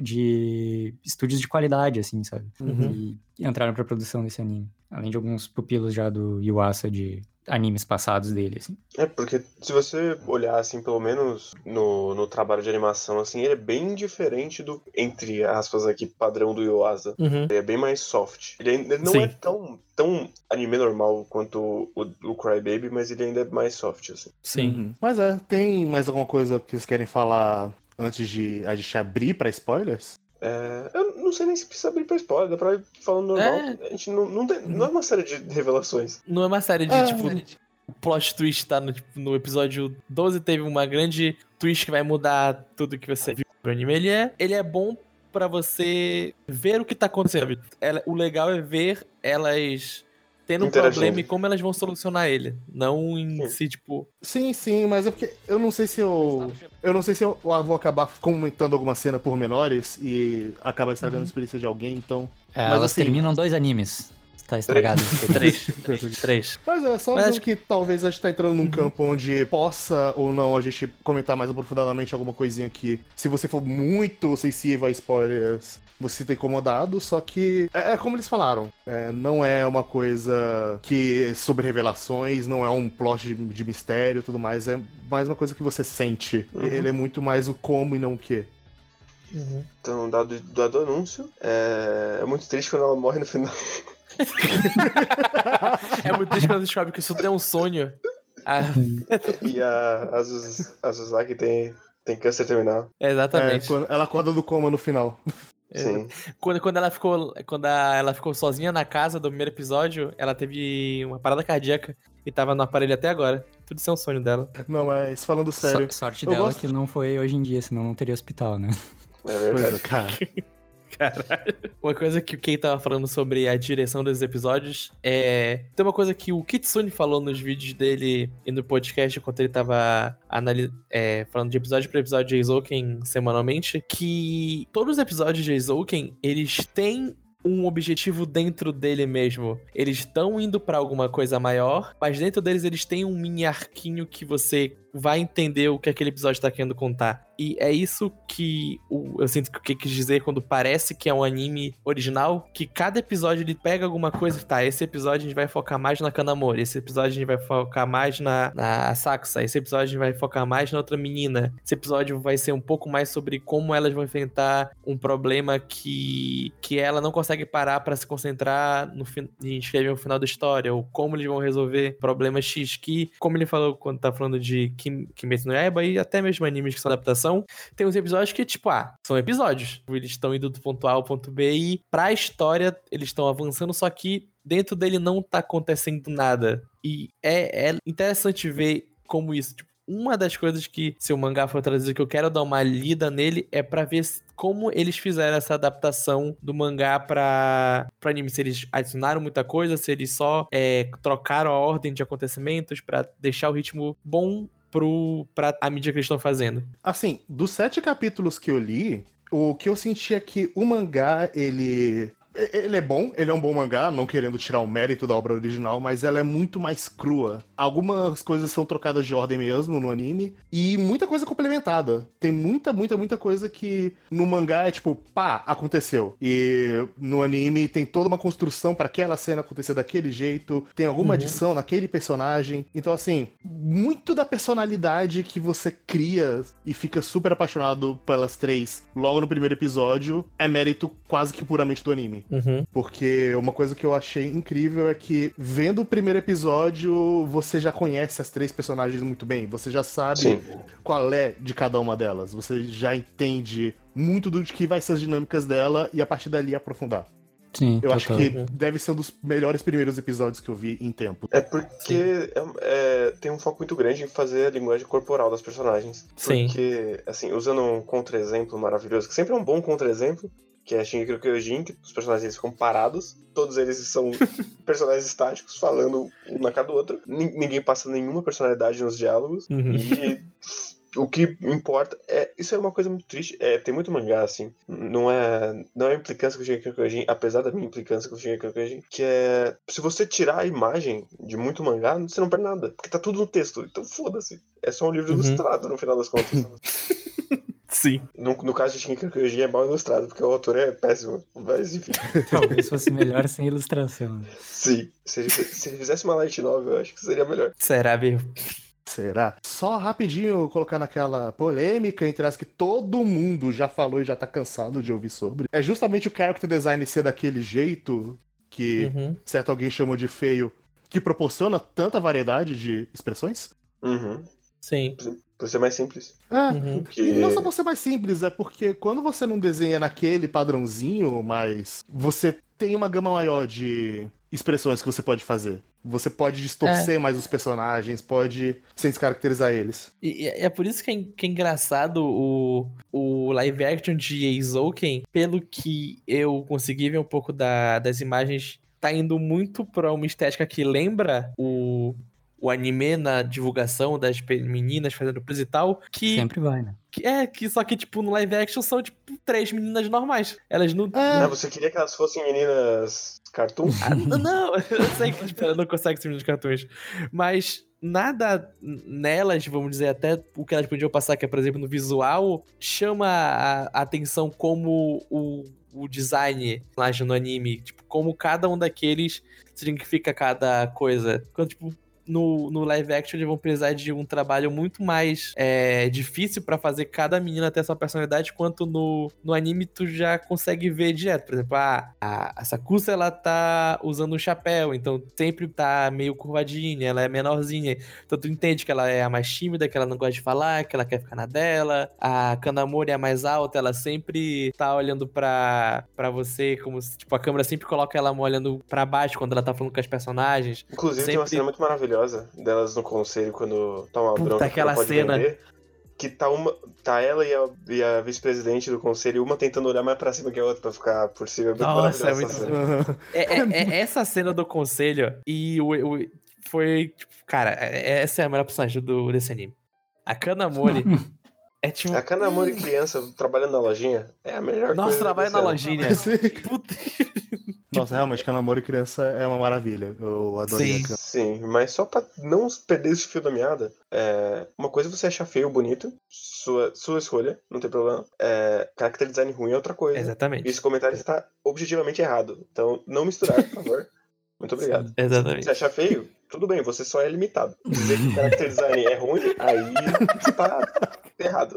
S5: de estúdios de qualidade, assim, sabe?
S6: Uhum.
S5: E entraram pra produção desse anime. Além de alguns pupilos já do Yuasa de animes passados dele, assim.
S4: É, porque se você olhar, assim, pelo menos no, no trabalho de animação, assim, ele é bem diferente do, entre aspas aqui, padrão do Yuasa.
S6: Uhum.
S4: Ele é bem mais soft. Ele, ainda- ele não
S6: Sim.
S4: é tão, tão anime normal quanto o, o Crybaby, mas ele ainda é mais soft, assim.
S6: Sim.
S3: Uhum. Mas é, tem mais alguma coisa que vocês querem falar antes de a gente abrir pra spoilers?
S4: É, eu não sei nem se precisa abrir pra spoiler, dá pra ir falando normal.
S6: É.
S4: A gente não, não, tem- não é uma série de revelações.
S6: Não é uma série de,
S3: É.
S6: tipo, o plot twist, tá? No, tipo, no episódio 12 teve uma grande twist que vai mudar tudo que você viu pro anime. Ele é, ele é bom pra você ver o que tá acontecendo. Ela- o legal é ver elas tendo um problema e como elas vão solucionar ele. Não em
S4: Sim.
S6: si, tipo...
S3: Sim, sim, mas é porque eu não sei se eu. Eu não sei se eu vou acabar comentando alguma cena por menores e acaba estragando a experiência de alguém, então.
S5: É,
S3: Mas,
S5: elas
S3: assim-
S5: terminam dois animes. Tá estragado.
S6: Três. Três.
S3: Mas é só
S6: Mas acho-
S3: que talvez a gente tá entrando num campo onde possa ou não a gente comentar mais aprofundadamente alguma coisinha aqui. Se você for muito sensível a spoilers, você tem incomodado, só que é, é como eles falaram. é, não é uma coisa que é sobre revelações, não é um plot de, de mistério e tudo mais. É mais uma coisa que você sente.
S4: Uhum.
S3: Ele é muito mais o como e não o que.
S4: Então, dado, dado o anúncio, é, é muito triste quando ela morre no final.
S6: É muito triste quando descobre que isso é um sonho. Ah,
S4: E a a Suzaki tem, tem câncer terminal.
S6: é,
S3: É,
S6: exatamente.
S3: quando ela acorda do coma no final.
S4: Sim.
S6: Quando, quando ela ficou quando a- ela ficou sozinha na casa do primeiro episódio, ela teve uma parada cardíaca e tava no aparelho até agora. Tudo isso é um sonho dela.
S3: Não, mas falando sério.
S5: So- sorte dela
S3: gosto-
S5: que não foi hoje em dia, senão não teria hospital, né?
S4: É verdade.
S3: cara.
S6: Caralho. Uma coisa que o Kei tava falando sobre a direção dos episódios é. Tem uma coisa que o Kitsune falou nos vídeos dele e no podcast enquanto ele tava anali- é, falando de episódio por episódio de Eizouken semanalmente, que todos os episódios de Eizouken, eles têm um objetivo dentro dele mesmo. Eles estão indo pra alguma coisa maior, mas dentro deles eles têm um mini arquinho que você vai entender o que aquele episódio tá querendo contar. E é isso que eu sinto que que quis dizer quando parece que é um anime original, que cada episódio ele pega alguma coisa, tá, esse episódio a gente vai focar mais na Kanamori, esse episódio a gente vai focar mais na, na esse episódio a gente vai focar mais na outra menina, esse episódio vai ser um pouco mais sobre como elas vão enfrentar um problema que, que ela não consegue parar pra se concentrar no em escrever o final da história, ou como eles vão resolver problema X, que, como ele falou quando tá falando de Kimetsu no Yaiba e até mesmo animes que são adaptação, tem uns episódios que, tipo, ah, são episódios. Eles estão indo do ponto A ao ponto B e pra história eles estão avançando, só que dentro dele não tá acontecendo nada. E é, é interessante ver como isso, tipo, uma das coisas que, se o mangá for traduzido, que eu quero dar uma lida nele, é pra ver como eles fizeram essa adaptação do mangá pra, pra anime. Se eles adicionaram muita coisa, se eles só é, trocaram a ordem de acontecimentos pra deixar o ritmo bom pro, pra a mídia que eles estão fazendo.
S3: Assim, dos sete capítulos que eu li, o que eu senti é que o mangá, ele Ele é bom, ele é um bom mangá, não querendo tirar o mérito da obra original, mas ela é muito mais crua. Algumas coisas são trocadas de ordem mesmo no anime, e muita coisa complementada. Tem muita, muita, muita coisa que no mangá é tipo, pá, aconteceu. E no anime tem toda uma construção para aquela cena acontecer daquele jeito, tem alguma
S6: Uhum.
S3: adição naquele personagem. Então, assim, muito da personalidade que você cria e fica super apaixonado pelas três logo no primeiro episódio é mérito quase que puramente do anime.
S6: Uhum.
S3: Porque uma coisa que eu achei incrível é que, vendo o primeiro episódio, você já conhece as três personagens muito bem. Você já sabe
S4: Sim.
S3: qual é de cada uma delas. Você já entende muito do que vai ser as dinâmicas dela e a partir dali aprofundar.
S5: Sim,
S3: Eu acho
S5: total.
S3: que deve ser um dos melhores primeiros episódios que eu vi em tempo.
S4: É porque é- é, tem um foco muito grande em fazer a linguagem corporal das personagens.
S6: Sim.
S4: Porque, assim, usando um contra-exemplo maravilhoso, que sempre é um bom contra-exemplo, que é Shingeki no Kyojin, que os personagens ficam parados, todos eles são personagens estáticos, falando um na cara do outro, Nin- ninguém passa nenhuma personalidade nos diálogos,
S6: Uhum.
S4: e o que importa é. Isso é uma coisa muito triste. É, tem muito mangá, assim. Não é, não é implicância com o Shingeki no Kyojin, apesar da minha implicância com o Shingeki no Kyojin, que é. Se você tirar a imagem de muito mangá, você não perde nada. Porque tá tudo no texto. Então foda-se. É só um livro
S6: Uhum.
S4: ilustrado no final das contas.
S6: Sim.
S4: no, no caso de Shingeki no Kyojin é mal ilustrado, porque o autor é péssimo. Mas enfim.
S5: Talvez fosse melhor sem ilustração.
S4: Sim. Se ele, se ele fizesse uma light novel, eu acho que seria melhor.
S6: Será mesmo?
S3: Será? Só rapidinho colocar naquela polêmica entre as que todo mundo já falou e já tá cansado de ouvir sobre. É justamente o character design ser daquele jeito que
S6: Uhum.
S3: certo alguém chamou de feio, que proporciona tanta variedade de expressões?
S4: Uhum.
S6: Sim.
S4: Por ser mais simples.
S3: É,
S6: Uhum.
S4: Que-
S3: e não só por ser mais simples, é porque quando você não desenha naquele padrãozinho, mas você tem uma gama maior de expressões que você pode fazer. Você pode distorcer mais os personagens, pode sem descaracterizar eles.
S6: E, e é por isso que é, que é engraçado o, o live action de Eizouken, pelo que eu consegui ver um pouco da- das imagens, tá indo muito pra uma estética que lembra o, o anime na divulgação das meninas fazendo coisa e tal, que,
S5: Sempre vai, né?
S6: que é que só que tipo no live action são tipo três meninas normais. Elas não
S4: Ah, você queria que elas fossem meninas cartoon?
S6: Ah, n- não, eu sei que tipo, ela não consegue ser nos cartões. Mas nada nelas, vamos dizer, até o que elas podiam passar, que é, por exemplo, no visual, chama a, a atenção como o, o design lá no anime. Tipo, como cada um daqueles significa cada coisa. Quando, tipo, no, no live action eles vão precisar de um trabalho muito mais é, difícil pra fazer cada menina ter sua personalidade, quanto no, no anime tu já consegue ver direto. Por exemplo, ah, a, a Sakusa ela tá usando um chapéu, então sempre tá meio curvadinha, ela é menorzinha. Então tu entende que ela é a mais tímida, que ela não gosta de falar, que ela quer ficar na dela. A Kanamori é a mais alta, ela sempre tá olhando pra, pra você, como se, tipo, a câmera sempre coloca ela olhando pra baixo quando ela tá falando com as personagens.
S4: Inclusive, tem uma
S6: Sempre-
S4: cena muito maravilhosa delas no conselho quando tá uma
S6: Puta,
S4: bronca que
S6: aquela cena.
S4: vender, que tá uma tá ela e a, a vice-presidente do conselho, uma tentando olhar mais pra cima que a outra pra ficar por cima. É muito
S6: Nossa, é
S4: maravilhosa
S6: muito
S4: essa cena.
S6: É, é- é essa cena do conselho e o, o- foi, tipo, cara, é- essa é a melhor personagem do, desse anime. A Kanamori é tipo.
S4: A Kanamori criança trabalhando na lojinha é a melhor
S6: Nossa,
S4: coisa.
S6: trabalha
S4: desse
S6: na lojinha. Puta.
S3: Nossa, realmente, Kanamori criança é uma maravilha. Eu adorei
S6: Sim.
S3: a criança.
S4: Sim, mas só pra não perder esse fio da meada, é, uma coisa é você achar feio ou bonito, sua, sua escolha, não tem problema. É, character design ruim é outra coisa.
S6: Exatamente.
S4: Esse comentário está objetivamente errado. Então, não misturar, por favor. Muito obrigado.
S6: Exatamente.
S4: Se achar feio, tudo bem, você só é limitado. Dizer que character design é ruim, aí você tá errado.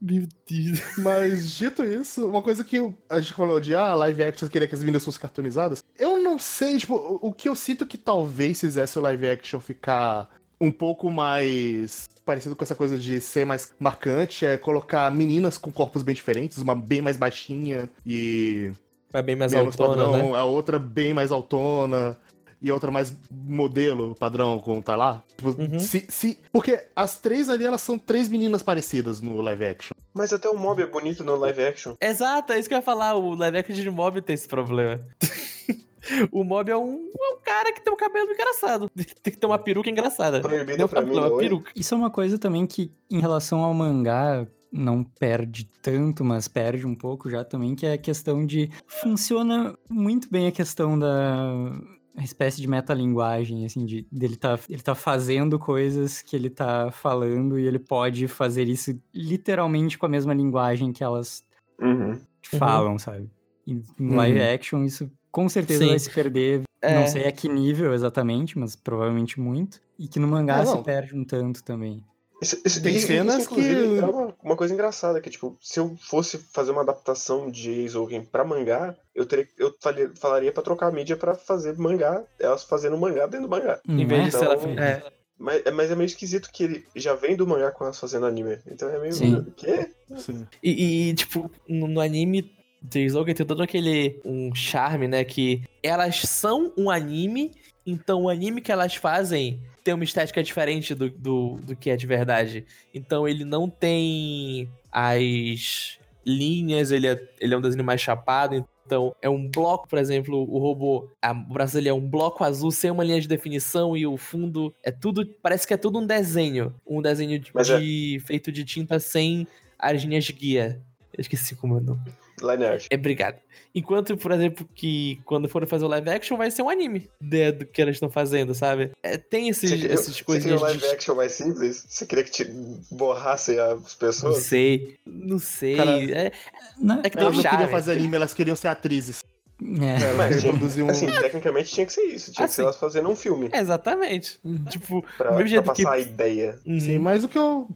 S6: Meu Deus.
S3: Mas, dito isso, uma coisa que eu- a gente falou de ah, live action queria que as meninas fossem cartoonizadas. Eu não sei, tipo, o, o que eu sinto que talvez fizesse o live action ficar um pouco mais parecido com essa coisa de ser mais marcante é colocar meninas com corpos bem diferentes, uma bem mais baixinha e
S6: Vai bem mais
S3: menos
S6: autona,
S3: padrão,
S6: né?
S3: a outra bem mais autona e a outra mais modelo padrão como tá lá. Tipo,
S6: Uhum.
S3: se, se, porque as três ali elas são três meninas parecidas no live action.
S4: Mas até o mob é bonito no live action.
S6: Exato, é isso que eu ia falar. O live action de mob tem esse problema. o mob é um, é um cara que tem um cabelo engraçado. Tem que ter uma peruca engraçada.
S4: Proibido
S6: Não
S4: pra
S6: cabelo,
S4: mim,
S6: é uma peruca.
S5: Isso é uma coisa também que, em relação ao mangá, não perde tanto, mas perde um pouco já também, que é a questão de. Funciona muito bem a questão da espécie de metalinguagem, assim, de dele tá, ele tá fazendo coisas que ele tá falando e ele pode fazer isso literalmente com a mesma linguagem que elas
S4: Uhum.
S5: falam, sabe? E em
S3: Uhum.
S5: live action isso com certeza
S6: Sim.
S5: vai se perder,
S6: É.
S5: não sei a que nível exatamente, mas provavelmente muito. E que no mangá
S3: É,
S5: se
S3: não.
S5: perde um tanto também.
S4: Isso, isso,
S3: Tem cenas
S4: isso, inclusive,
S3: que-
S4: é uma, uma coisa engraçada, que, tipo, se eu fosse fazer uma adaptação de Eizouken pra mangá, eu, teria, eu faria- falaria pra trocar a mídia pra fazer mangá, elas fazendo mangá dentro do mangá.
S6: Em
S5: Não
S6: vez de ser ela.
S4: Então,
S6: É,
S4: Mas, é- mas é meio esquisito que ele já vem do mangá com elas fazendo anime. Então é meio.
S5: Sim.
S4: Quê?
S3: Sim.
S6: E, e, tipo, no, no anime de Slogan tem todo aquele um charme, né? Que elas são um anime, então o anime que elas fazem tem uma estética diferente do, do, do que é de verdade. Então ele não tem as linhas, ele é, ele é um desenho mais chapado, então é um bloco, por exemplo, o robô, a, o braço dele é um bloco azul sem uma linha de definição e o fundo é tudo, parece que é tudo um desenho, um desenho de,
S4: é-
S6: feito de tinta sem as linhas de guia. Eu esqueci como é o nome.
S4: Line art.
S6: É, obrigado. Enquanto, por exemplo, que quando forem fazer o live action, vai ser um anime de- do que elas estão fazendo, sabe? É, tem esses,
S4: queria,
S6: essas
S4: você queria
S6: coisinhas
S4: um live
S6: de...
S4: action mais simples? Você queria que te borrasse as
S6: Não
S4: pessoas?
S6: sei, não sei.
S3: Cara,
S6: é,
S5: Não,
S6: é que
S3: Elas não queriam fazer anime, elas queriam ser atrizes.
S5: é.
S4: Mas,
S3: reproduziam um...
S4: Assim, tecnicamente tinha que ser isso. Tinha que ser
S6: Assim.
S4: elas fazendo um filme.
S6: É, exatamente. Tipo,
S4: Pra, pra passar a ideia.
S6: Uhum.
S3: Sim, mas o que eu.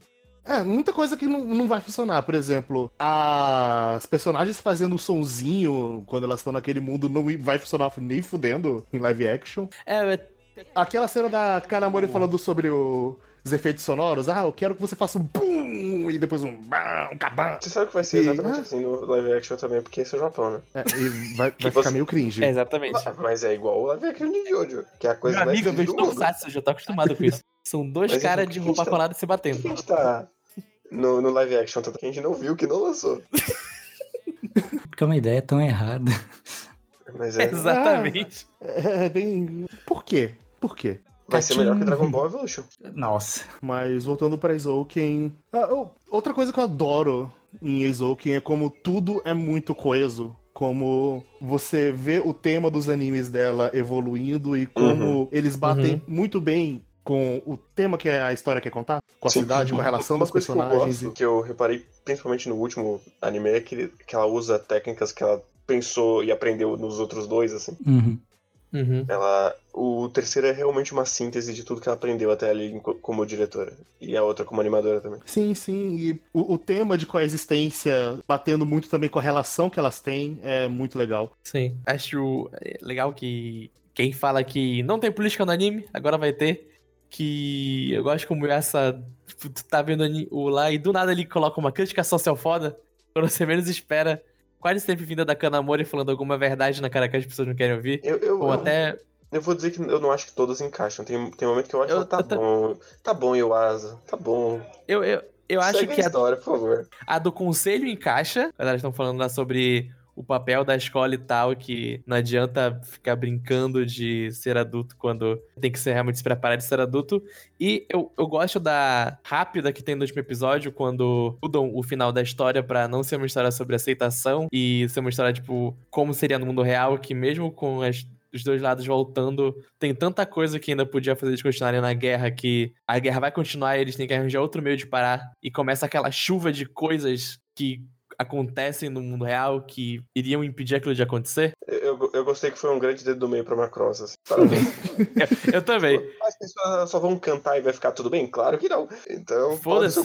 S3: É, muita coisa que não, não vai funcionar. Por exemplo, as personagens fazendo um sonzinho quando elas estão naquele mundo não vai funcionar nem fudendo em live action.
S6: É, é,
S3: Aquela cena da Kanamori falando sobre o- os efeitos sonoros. Ah, eu quero que você faça um bum e depois um bam, um cabam.
S4: Você sabe que vai ser exatamente assim no live action também, porque esse é o Japão, né?
S3: É, e vai, vai
S4: Que
S3: ficar
S4: você-
S3: meio cringe.
S6: é, exatamente.
S4: Ah, Mas é igual o live action de Jojo, que é a coisa
S6: Meu
S4: mais
S6: amigo, eu vejo
S4: do mundo.
S6: Tokusatsu, eu já tô acostumado com isso. São dois
S4: Mas,
S6: caras de roupa
S4: tá-
S6: colada se
S4: Por
S6: batendo.
S4: que a gente tá no, no live action, tanto que a gente não viu que não lançou.
S5: Porque é uma ideia tão errada.
S4: Mas é,
S6: Exatamente.
S3: É, bem. Por quê? Por quê?
S4: Vai ser melhor que. Dragon Ball Evolution.
S5: Nossa.
S3: Mas voltando pra Izouken. ah, oh, outra coisa que eu adoro em Izouken é como tudo é muito coeso. Como você vê o tema dos animes dela evoluindo e como eles batem
S6: Uhum.
S3: muito bem com o tema que a história quer contar, com a
S4: Sim.
S3: cidade, com a relação
S4: Uma
S3: dos
S4: coisa que eu
S3: personagens.
S4: gosto, que eu reparei principalmente no último anime, é que, que ela usa técnicas que ela pensou e aprendeu nos outros dois, assim.
S5: Uhum.
S6: Uhum.
S4: Ela, o terceiro é realmente uma síntese de tudo que ela aprendeu até ali como diretora. E a outra como animadora também.
S3: Sim, sim. E o, o tema de coexistência batendo muito também com a relação que elas têm é muito legal.
S6: Sim. Acho é, legal que quem fala que não tem política no anime, agora vai ter. Que eu gosto como essa. Tipo, tu tá vendo o lá e do nada ele coloca uma crítica social foda. Quando você menos espera. Quase sempre vinda da Kanamori falando alguma verdade na cara que as pessoas não querem ouvir.
S4: Eu, eu,
S6: Ou até.
S4: eu vou dizer que eu não acho que todas encaixam. Tem, tem momento que eu acho
S6: Eu-
S4: que tá bom. Tá bom, Yuasa. Tá bom.
S6: Eu, eu, eu acho
S4: Segue
S6: que
S4: a
S6: a,
S4: história, por favor.
S6: a do conselho encaixa. Elas estão falando lá sobre o papel da escola e tal, que não adianta ficar brincando de ser adulto quando tem que ser realmente se preparar de ser adulto. E eu, eu gosto da rápida que tem no último episódio, quando mudam o final da história pra não ser uma história sobre aceitação e ser uma história, tipo, como seria no mundo real, que mesmo com as os dois lados voltando, tem tanta coisa que ainda podia fazer eles continuarem na guerra que a guerra vai continuar e eles têm que arranjar outro meio de parar. E começa aquela chuva de coisas que acontecem no mundo real que iriam impedir aquilo de acontecer.
S4: Eu, eu, eu gostei que foi um grande dedo do meio pra Macross. Assim. Parabéns.
S6: Eu também.
S4: As pessoas só vão cantar e vai ficar tudo bem? Claro que não. Então,
S6: Foda-se.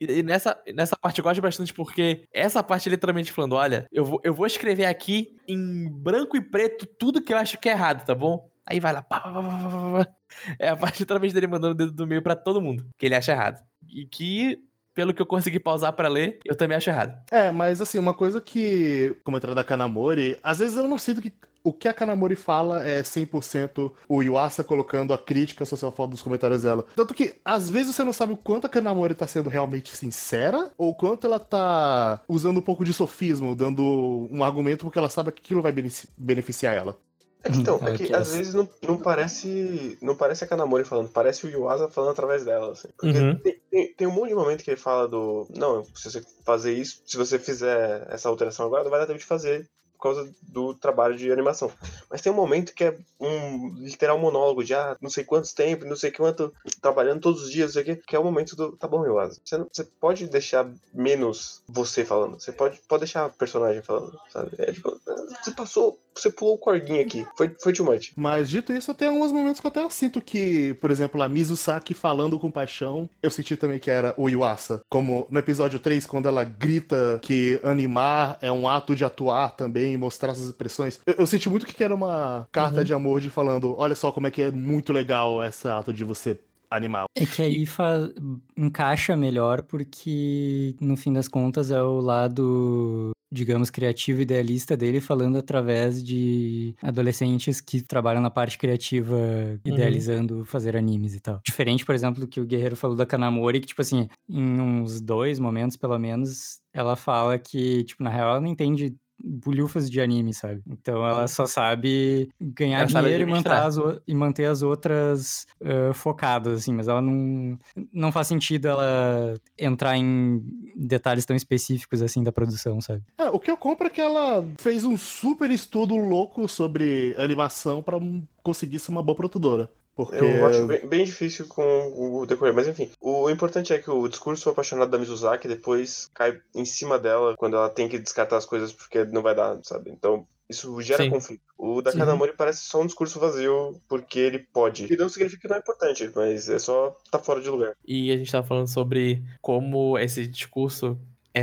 S6: E, e nessa, nessa parte eu gosto bastante porque essa parte literalmente falando: olha, eu vou, eu vou escrever aqui em branco e preto tudo que eu acho que é errado, tá bom? Aí vai lá. Pá, pá, pá, pá, pá. É a parte literalmente dele mandando o dedo do meio pra todo mundo, que ele acha errado. E que, pelo que eu consegui pausar pra ler, eu também acho errado.
S3: É, mas assim, uma coisa que, como entrada da Kanamori, às vezes eu não sinto que o que a Kanamori fala é 100% o Yuasa colocando a crítica social foda dos comentários dela. Tanto que, às vezes, você não sabe o quanto a Kanamori tá sendo realmente sincera, ou o quanto ela tá usando um pouco de sofismo, dando um argumento porque ela sabe que aquilo vai benefici- beneficiar ela.
S4: É que, então,
S5: Ah,
S4: é que
S5: ok.
S4: às vezes não, não parece. Não parece a Kanamori falando, parece o Yuasa falando através dela. Assim. Porque
S6: Uhum.
S4: tem, tem, tem um monte de momento que ele fala do. Não, se você fazer isso, se você fizer essa alteração agora, não vai dar tempo de fazer causa do trabalho de animação. Mas tem um momento que é um literal monólogo de ah, não sei quantos tempos, não sei quanto, trabalhando todos os dias, não sei o quê, que é o momento do. Tá bom, Yuasa. Você, não- você pode deixar menos você falando. Você pode, pode deixar a personagem falando, sabe? É tipo, você passou. Você pulou o corguinho aqui. Foi, foi too much.
S3: Mas dito isso, tem alguns momentos que eu até sinto que, por exemplo, a Mizusaki falando com paixão, eu senti também que era o Yuasa. Como no episódio 3, quando ela grita que animar é um ato de atuar também, mostrar suas expressões. Eu, eu senti muito que era uma carta
S6: Uhum.
S3: de amor de falando, olha só como é que é muito legal esse ato de você animar.
S5: É que aí fa- encaixa melhor porque, no fim das contas, é o lado, digamos, criativo e idealista dele falando através de adolescentes que trabalham na parte criativa, idealizando fazer animes e tal. Diferente, por exemplo, do que o Guerreiro falou da Kanamori, que, tipo assim, em uns dois momentos, pelo menos, ela fala que, tipo, na real, ela não entende bulhufas de anime, sabe? Então ela só sabe ganhar
S6: Ela sabe
S5: dinheiro e manter, as, e manter as outras ah, focadas, assim, mas ela não, não faz sentido ela entrar em detalhes tão específicos assim da produção, sabe?
S3: É, o que eu compro é que ela fez um super estudo louco sobre animação pra conseguir ser uma boa produtora. Porque
S4: Eu acho bem, bem difícil com o decorrer, mas enfim. O importante é que o discurso apaixonado da Mizuzaki depois cai em cima dela quando ela tem que descartar as coisas porque não vai dar, sabe? Então isso gera
S6: Sim.
S4: conflito. O da. Kanamori parece só um discurso vazio porque ele pode. E não significa que não é importante, mas é só tá fora de lugar.
S6: E a gente tava falando sobre como esse discurso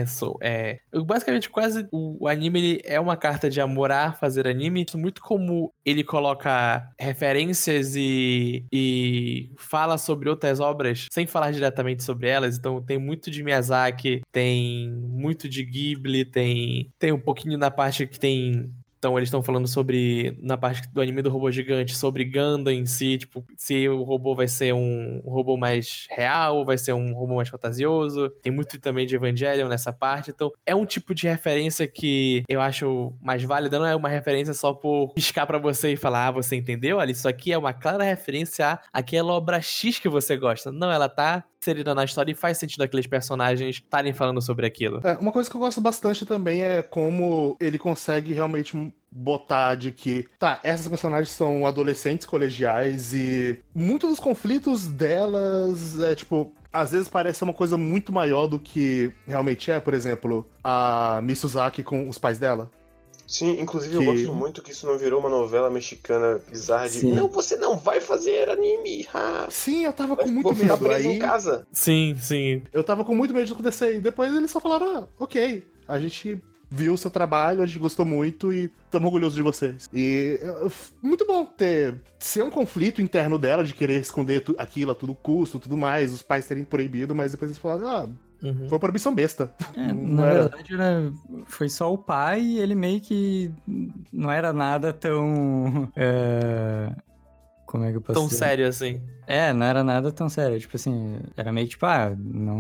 S6: so- é basicamente quase o, o anime ele é uma carta de amor a fazer anime, muito como ele coloca referências e, e fala sobre outras obras sem falar diretamente sobre elas. Então tem muito de Miyazaki, tem muito de Ghibli, tem tem um pouquinho na parte que tem então eles estão falando sobre, na parte do anime do robô gigante, sobre Gundam em si, tipo, se o robô vai ser um, robô mais real, ou vai ser um robô mais fantasioso. Tem muito também de Evangelion nessa parte. Então é um tipo de referência que eu acho mais válida, não é uma referência só por piscar pra você e falar, ah, você entendeu? Olha, isso aqui é uma clara referência a aquela obra X que você gosta. Não, ela tá inserida na história e faz sentido aqueles personagens estarem falando sobre aquilo.
S3: É, uma coisa que eu gosto bastante também é como ele consegue realmente botar de que, tá, essas personagens são adolescentes colegiais e muitos dos conflitos delas é tipo. Às vezes parece uma coisa muito maior do que realmente é, por exemplo, a Misuzaki com os pais dela.
S4: Sim, inclusive
S3: Que-
S4: eu gosto muito que isso não virou uma novela mexicana bizarra de
S5: Sim.
S4: não, você não vai fazer anime. Ah,
S3: Sim, eu tava
S4: vai-
S3: com muito medo.
S4: preso
S3: Aí
S4: em casa.
S6: Sim, sim.
S3: eu tava com muito medo de acontecer. E depois eles só falaram, ah, ok, a gente viu o seu trabalho, a gente gostou muito e estamos orgulhosos de vocês. E muito bom ter ser um conflito interno dela de querer esconder aquilo a todo custo, tudo mais, os pais terem proibido, mas depois eles falaram, ah,
S6: Uhum.
S3: foi uma proibição besta.
S5: É,
S3: Não
S5: na
S3: era-
S5: verdade, era, foi só o pai e ele meio que não era nada tão. é, como é que eu posso
S6: Tão
S5: dizer?
S6: sério assim.
S5: É, não era nada tão sério. Tipo assim, era meio que tipo, ah, não,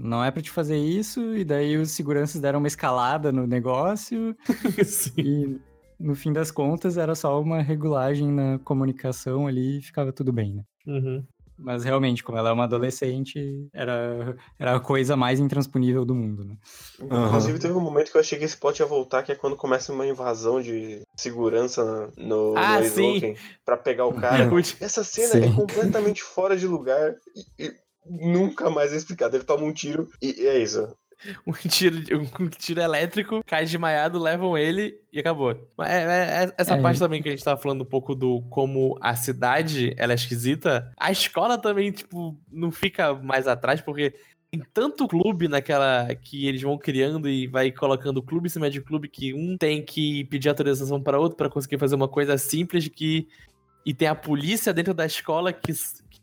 S5: não é pra te fazer isso. E daí os seguranças deram uma escalada no negócio.
S6: sim.
S5: E no fim das contas era só uma regulagem na comunicação ali e ficava tudo bem, né?
S6: Uhum.
S5: Mas realmente, como ela é uma adolescente, era, era a coisa mais intransponível do mundo, né?
S4: Inclusive teve um momento que eu achei que esse plot ia voltar, que é quando começa uma invasão de segurança no,
S6: Ah,
S4: no pra pegar o cara. Essa cena
S5: Sim.
S4: é completamente fora de lugar e, e nunca mais é explicado. Ele toma um tiro e é isso.
S6: Um tiro, um tiro elétrico, cai desmaiado, levam ele e acabou. É- é- é- essa
S5: É.
S6: parte também que a gente tava falando um pouco do como a cidade ela é esquisita, a escola também, tipo, não fica mais atrás, porque tem tanto clube naquela que eles vão criando e vai colocando clube em cima de clube que um tem que pedir autorização para outro para conseguir fazer uma coisa simples que e tem a polícia dentro da escola que que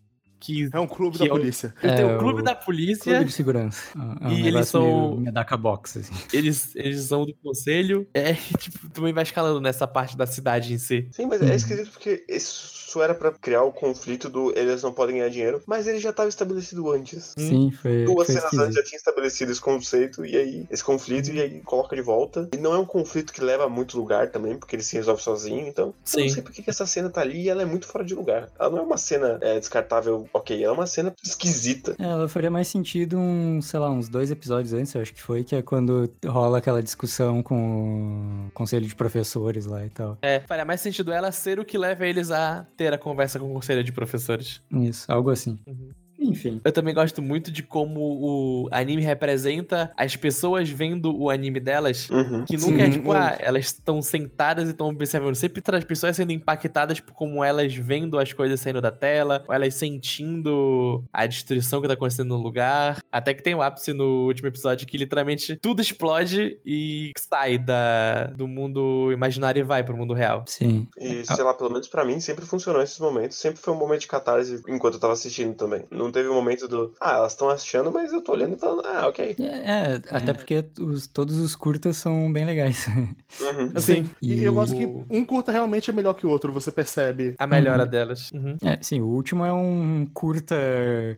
S3: É um clube
S6: Que
S3: da
S6: é o-
S3: polícia.
S6: tem
S5: É,
S6: o clube
S5: o
S6: da polícia
S5: Clube de segurança. É um
S6: E eles são-
S5: Medaka Box, assim.
S6: eles, eles são do conselho. É, tipo, também vai escalando nessa parte da cidade em si.
S4: Sim, mas é esquisito porque esse- Isso era pra criar o conflito do eles não podem ganhar dinheiro, mas ele já estava estabelecido antes.
S5: Sim, foi.
S4: Duas
S5: foi
S4: cenas antes
S5: esquisito.
S4: já tinha estabelecido esse conceito, e aí, esse conflito, e aí coloca de volta. E não é um conflito que leva a muito lugar também, porque ele se resolve sozinho, então eu
S6: Sim.
S4: não sei por que que essa cena tá ali e ela é muito fora de lugar. Ela não é uma cena é, descartável, ok, ela é uma cena esquisita.
S5: É, ela faria mais sentido um, sei lá, uns dois episódios antes, eu acho que foi, que é quando rola aquela discussão com o conselho de professores lá e tal.
S6: É, faria mais sentido ela ser o que leva eles a ter a conversa com o conselho de professores.
S5: Isso, algo assim.
S6: Uhum.
S5: Enfim.
S6: Eu também gosto muito de como o anime representa as pessoas vendo o anime delas.
S4: Uhum.
S6: Que nunca é
S3: Sim,
S6: tipo,
S3: muito.
S6: ah, elas estão sentadas e estão observando. Sempre traz pessoas sendo impactadas por como elas vendo as coisas saindo da tela, ou elas sentindo a destruição que tá acontecendo no lugar. Até que tem o ápice no último episódio que literalmente tudo explode e sai da, do mundo imaginário e vai pro mundo real.
S5: Sim.
S4: E, sei lá, pelo menos pra mim, sempre funcionou esses momentos. Sempre foi um momento de catarse enquanto eu tava assistindo também. Não teve um momento do, ah, elas estão achando, mas eu tô olhando e falando, ah, ok.
S5: É, é, até porque os- todos os curtas são bem legais.
S4: Uhum.
S3: Assim, e
S5: E
S3: eu gosto que um curta realmente é melhor que o outro, você percebe.
S6: A melhora delas. Uhum.
S5: É, sim, o último é um curta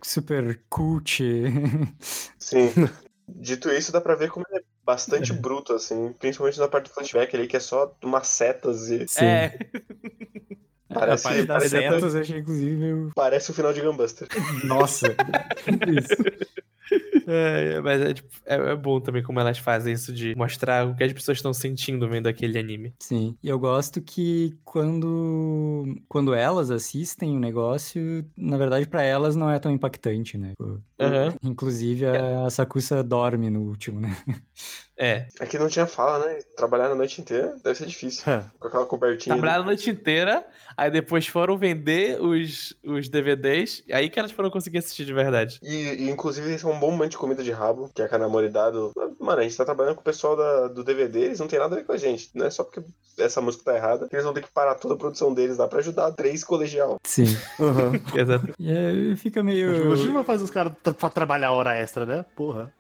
S5: super cult.
S4: Sim. Dito isso, dá pra ver como ele é bastante bruto, assim. Principalmente na parte do flashback ali, que é só umas setas e
S5: Sim.
S6: É,
S4: Parece-
S5: a das
S4: parece-
S5: setas achei, inclusive,
S4: parece o final de Gunbuster.
S5: nossa. Isso.
S6: É, mas é, tipo, é, é bom também como elas fazem isso de mostrar o que as pessoas estão sentindo vendo aquele anime.
S5: Sim, e eu gosto que quando, quando elas assistem o negócio, na verdade, pra elas não é tão impactante, né?
S6: Aham.
S5: Inclusive, a Sakusa dorme no último, né?
S6: É.
S4: Aqui não tinha fala, né? Trabalhar a noite inteira deve ser difícil.
S3: É.
S4: Com aquela cobertinha. ali.
S6: Trabalharam a noite inteira, aí depois foram vender os, os DVDs, e aí que elas foram conseguir assistir de verdade.
S4: E, e, inclusive, esse é um bom momento de comida de rabo, que é a Kanamori dado. Mano, a gente tá trabalhando com o pessoal da- do DVD, eles não tem nada a ver com a gente. Não é só porque essa música tá errada, que eles vão ter que parar toda a produção deles lá pra ajudar três colegial.
S5: Sim.
S3: Aham.
S6: Exato.
S5: E aí fica meio.
S3: Vai fazer os caras tra- pra trabalhar hora extra, né? Porra.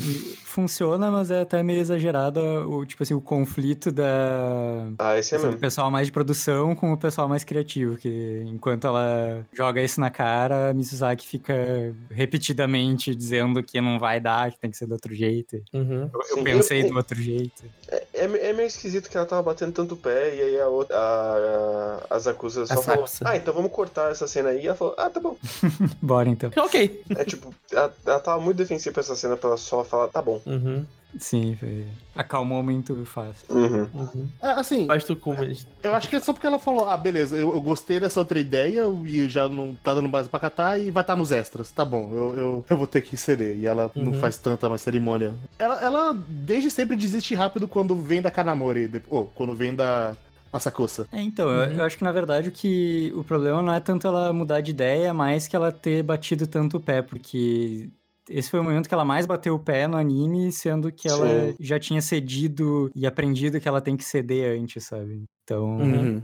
S5: Funciona, mas é até meio exagerado o, tipo assim, o conflito da.
S4: Ah, esse é
S5: do
S4: mesmo.
S5: pessoal mais de produção com o pessoal mais criativo, que enquanto ela joga isso na cara, a Mizuzaki fica repetidamente dizendo que não vai dar, que tem que ser do outro jeito.
S6: Uhum.
S5: Eu
S4: Sim,
S5: pensei
S4: eu-
S5: do outro jeito.
S4: É, é meio esquisito que ela tava batendo tanto o pé e aí a outra, a, a, as acusas só falou, ah, então vamos cortar essa cena aí. E ela falou, ah, tá bom.
S5: Bora então.
S6: Ok.
S4: É tipo, ela, ela tava muito defensiva pra essa cena pra ela só falar, tá bom.
S6: Uhum.
S5: Sim, foi... acalmou muito fácil.
S4: Uhum.
S6: Uhum.
S3: É, assim,
S6: eles.
S3: eu acho que é só porque ela falou, ah, beleza, eu, eu gostei dessa outra ideia e já não tá dando base pra catar e vai estar nos extras. Tá bom, eu, eu, eu vou ter que ceder. E ela não
S6: Uhum.
S3: faz tanta mais cerimônia. Ela, ela desde sempre desiste rápido quando vem da Kanamori, ou quando vem da Asakusa.
S5: É, então, eu-
S6: Uhum.
S5: eu, acho que na verdade o que o problema não é tanto ela mudar de ideia, mais que ela ter batido tanto o pé, porque esse foi o momento que ela mais bateu o pé no anime, sendo que ela
S4: Sim.
S5: já tinha cedido e aprendido que ela tem que ceder antes, sabe? Então,
S6: Uhum.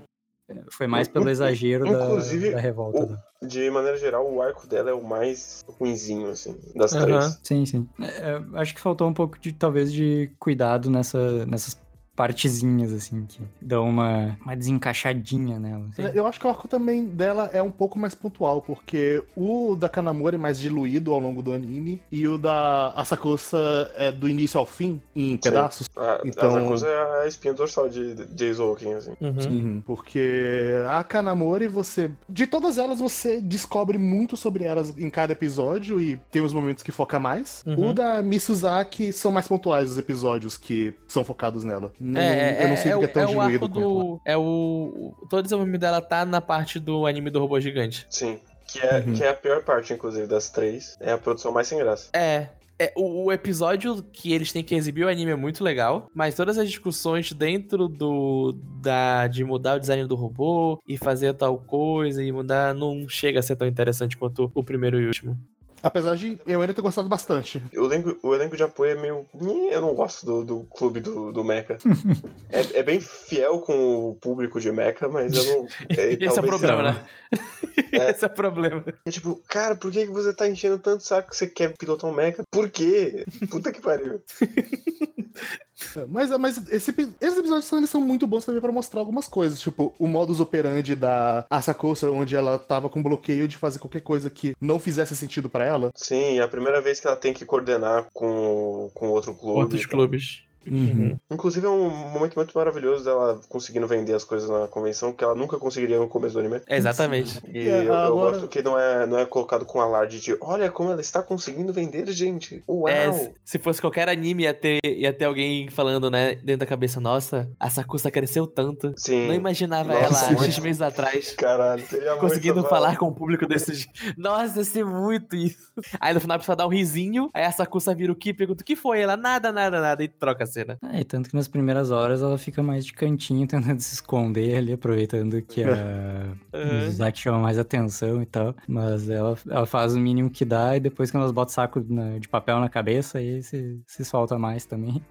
S5: foi mais pelo exagero da,
S4: Inclusive,
S5: da revolta.
S4: o-
S5: dela.
S4: De maneira geral, o arco dela é o mais ruinzinho, assim, das
S6: Aham.
S4: três.
S5: Sim, sim. É, é, acho que faltou um pouco de, talvez, de cuidado nessa, nessas partezinhas, assim, que dão uma, uma desencaixadinha nela.
S3: Eu acho que o arco também dela é um pouco mais pontual, porque o da Kanamori é mais diluído ao longo do anime, e o da Asakusa é do início ao fim, em pedaços.
S4: A,
S3: Então-
S4: A Zakuza é a espinha dorsal de, de Izouken, assim.
S6: Uhum.
S3: Uhum, Porque a Kanamori, você. De todas elas, você descobre muito sobre elas em cada episódio e tem os momentos que foca mais.
S6: Uhum.
S3: O da Misuzaki são mais pontuais os episódios que são focados nela. Não-
S6: É,
S3: eu não
S6: é,
S3: sinto
S6: é,
S3: que é
S6: o-
S3: tão
S6: é o arco do. É o. Todo o desenvolvimento dela tá na parte do anime do robô gigante.
S4: Sim. Que é,
S3: Uhum.
S4: que é a pior parte, inclusive, das três. É a produção mais sem graça.
S6: É. É, o, o episódio que eles têm que exibir o anime é muito legal, mas todas as discussões dentro do da de mudar o design do robô e fazer tal coisa e mudar não chega a ser tão interessante quanto o primeiro e o último.
S3: Apesar de eu ainda ter gostado bastante.
S4: O elenco, o elenco de apoio é meio. Eu não gosto do, do clube do, do Mecha. é, é bem fiel com o público de Mecha, mas eu não. É,
S6: Esse é o
S4: talvez
S6: problema,
S4: seja-
S6: né? Esse é o problema.
S4: É tipo, cara, por que que você tá enchendo tanto saco que você quer pilotar um Mecha? Por quê? Puta que pariu.
S3: Mas, mas esse esses episódios são, eles são muito bons também pra mostrar algumas coisas. Tipo, o modus operandi da Asakusa, onde ela tava com bloqueio de fazer qualquer coisa que não fizesse sentido pra ela.
S4: Sim, é a primeira vez que ela tem que coordenar com, com outro clube.
S6: Outros clubes.
S3: Uhum.
S4: Inclusive é um momento muito maravilhoso dela conseguindo vender as coisas na convenção que ela nunca conseguiria no começo do anime.
S6: Exatamente.
S4: E
S3: É,
S4: eu, eu
S3: agora-
S4: gosto que não é, não é colocado com alarde de olha como ela está conseguindo vender, gente. Uau!
S6: É, se- se fosse qualquer anime, ia ter, ia ter alguém falando, né, dentro da cabeça, nossa, a Sakusa cresceu tanto.
S4: Sim.
S6: Não imaginava
S4: Nossa,
S6: ela. X meses atrás.
S4: Caralho, seria
S6: Conseguindo
S4: muito
S6: falar com o público desse jeito. Nossa, ia ser muito isso. Aí no final precisa dar um risinho, aí a Sakusa vira o que pergunta o que foi? Ela, nada, nada, nada, e troca a cena.
S5: É, e tanto que nas primeiras horas ela fica mais de cantinho, tentando se esconder ali, aproveitando que a
S6: Uhum.
S5: Isaac chama mais atenção e tal. Mas ela, ela faz o mínimo que dá e depois quando elas botam saco na- de papel na cabeça, aí se, se solta mais também.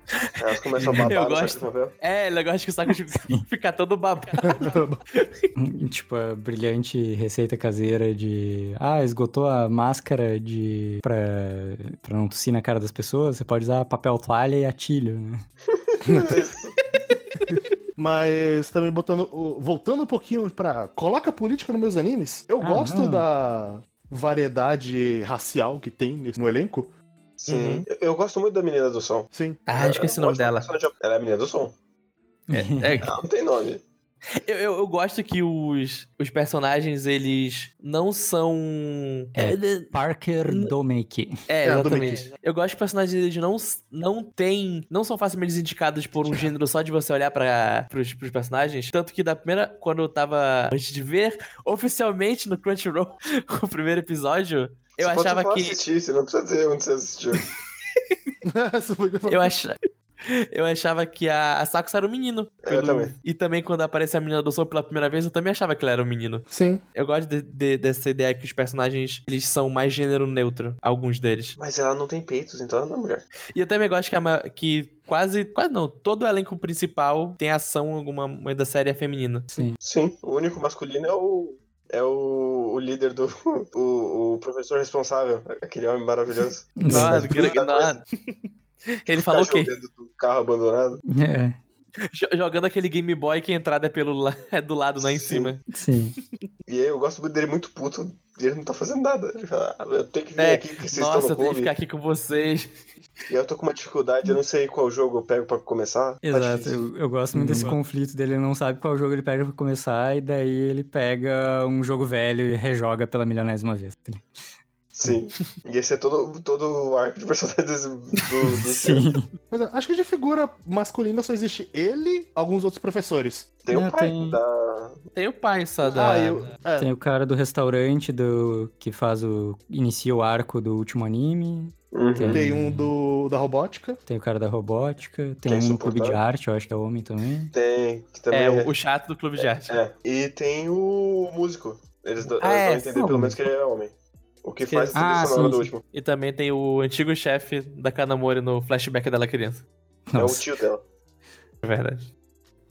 S4: Elas começam a babar
S6: Eu gosto.
S4: de papel.
S6: É, o negócio que o saco fica todo babado.
S5: Tipo, a brilhante receita caseira de. Ah, esgotou a máscara de. pra, pra não tossir na cara das pessoas, você pode usar papel toalha e atilho, né?
S3: Mas também botando. Voltando um pouquinho pra. Coloca política nos meus animes. Eu
S5: Ah,
S3: gosto
S5: não.
S3: da variedade racial que tem no elenco.
S4: Sim. Eu, eu gosto muito da menina do som.
S3: Sim.
S6: Ah, esqueci o nome dela.
S4: Ela é a menina do som.
S6: É,
S4: Ela não tem nome.
S6: Eu, eu, eu gosto que os, os personagens, eles não são.
S5: É. Parker Domeke.
S6: É,
S3: É,
S6: exatamente. Eu gosto que os personagens eles não, não têm. Não são facilmente indicados por um gênero só de você olhar para pros, pros personagens. Tanto que da primeira. Quando eu tava. Antes de ver oficialmente no Crunchyroll o primeiro episódio, eu
S4: Você pode
S6: achava
S4: só
S6: que.
S4: assistir, você não precisa dizer onde você assistiu.
S6: Eu achava. Eu achava que a, a Sakusa era um menino.
S4: Eu também.
S6: E também quando aparece a menina do som pela primeira vez, eu também achava que ela era um menino.
S3: Sim.
S6: Eu gosto de- de- dessa ideia que os personagens, eles são mais gênero neutro, alguns deles.
S4: Mas ela não tem peitos, então ela não é mulher.
S6: E eu também gosto que, a que quase, quase não, todo o elenco principal tem ação em alguma da série é feminino.
S5: Sim.
S4: Sim, o único masculino é o. É o, o líder do. O, o professor responsável. Aquele homem maravilhoso.
S6: Nossa, que legal. nossa. Ele falou o quê?
S4: jogando do carro abandonado.
S5: É,
S6: Jo- Jogando aquele Game Boy que a entrada é pelo la- é do lado, não é em
S4: Sim.
S6: cima.
S5: sim.
S4: E aí eu gosto muito dele muito puto. E ele não tá fazendo nada. Ele fala, ah, eu tenho que vir
S6: É,
S4: aqui porque vocês
S6: Nossa,
S4: estão
S6: eu
S4: no
S6: tenho que
S4: clube.
S6: ficar aqui com vocês.
S4: E eu tô com uma dificuldade, eu não sei qual jogo eu pego pra começar. Tá
S5: Exato, eu, eu gosto muito desse conflito dele, ele não sabe qual jogo ele pega pra começar, e daí ele pega um jogo velho e rejoga pela milionésima vez.
S4: Sim. E esse é todo, todo o arco de personagens do, do, do
S5: Sim.
S3: Mas eu acho que de figura masculina só existe ele alguns outros professores.
S4: Tem o
S5: É,
S4: pai
S5: tem-
S4: da.
S6: Tem o pai só da.
S3: Ah, eu. É,
S5: Tem o cara do restaurante do que faz o. inicia o arco do último anime.
S4: Uhum.
S5: Tem-
S3: tem um do, da robótica.
S5: Tem o cara da robótica. Tem
S4: é
S5: um no clube de arte, eu acho que é homem também.
S4: Tem. Que também
S6: É,
S4: é,
S6: o, o chato do clube de arte.
S4: é. E tem o músico. Eles,
S6: Ah,
S4: eles
S6: é,
S4: dão a entender pelo menos que ele é homem. O que
S6: Que-
S4: faz a
S5: Ah, sim,
S4: do último.
S6: E também tem o antigo chefe da Kanamori no flashback dela criança.
S4: É o tio dela.
S6: É verdade.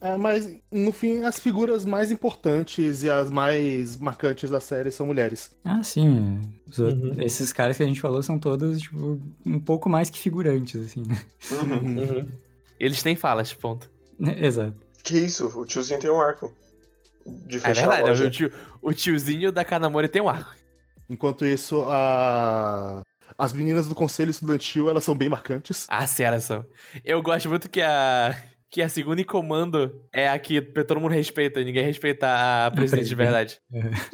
S3: É, mas no fim, as figuras mais importantes e as mais marcantes da série são mulheres.
S5: Ah, sim. Os outros-
S6: Uhum.
S5: Esses caras que a gente falou são todos, tipo, um pouco mais que figurantes, assim, né?
S4: Uhum.
S6: Uhum. Eles têm falas, ponto.
S5: Exato.
S4: Que isso? O tiozinho tem um arco. De
S6: É
S4: fechar
S6: verdade,
S4: loja.
S6: o, tio- o tiozinho da Kanamori tem um arco.
S3: Enquanto isso, a... as meninas do conselho estudantil, elas são bem marcantes.
S6: Ah, sim, elas são. Eu gosto muito que a, que a segunda em comando é a que todo mundo respeita, e ninguém respeita a presidente de verdade.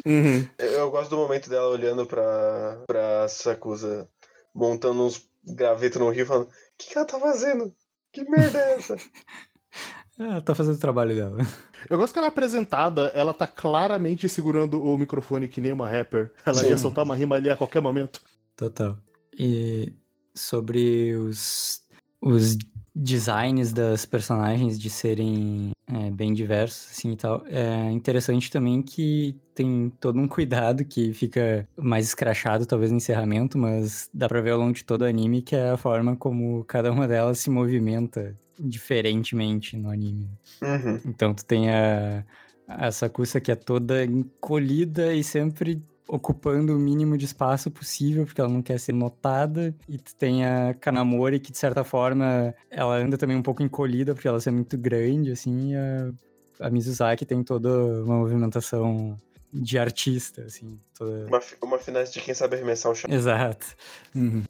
S3: Uhum.
S4: Eu, eu gosto do momento dela olhando pra, pra Sakusa, montando uns gravetos no rio, falando: O que, que ela tá fazendo? Que merda é essa?
S5: Ela tá fazendo o trabalho dela.
S3: Eu gosto que ela é apresentada, ela tá claramente segurando o microfone que nem uma rapper. Ela
S4: Sim.
S3: ia soltar uma rima ali a qualquer momento.
S5: Total. E sobre os, os designs das personagens de serem é, bem diversos, assim e tal, é interessante também que tem todo um cuidado que fica mais escrachado, talvez, no encerramento, mas dá pra ver ao longo de todo o anime que é a forma como cada uma delas se movimenta diferentemente no anime.
S4: Uhum.
S5: Então tu tem a, a Sakusa que é toda encolhida e sempre ocupando o mínimo de espaço possível, porque ela não quer ser notada. E tu tem a Kanamori, que de certa forma ela anda também um pouco encolhida, porque ela é muito grande, assim. E a, a Mizuzaki tem toda uma movimentação de artista, assim. Toda...
S4: Uma, uma finesse de quem sabe arremessar o chá.
S5: Exato. Uhum.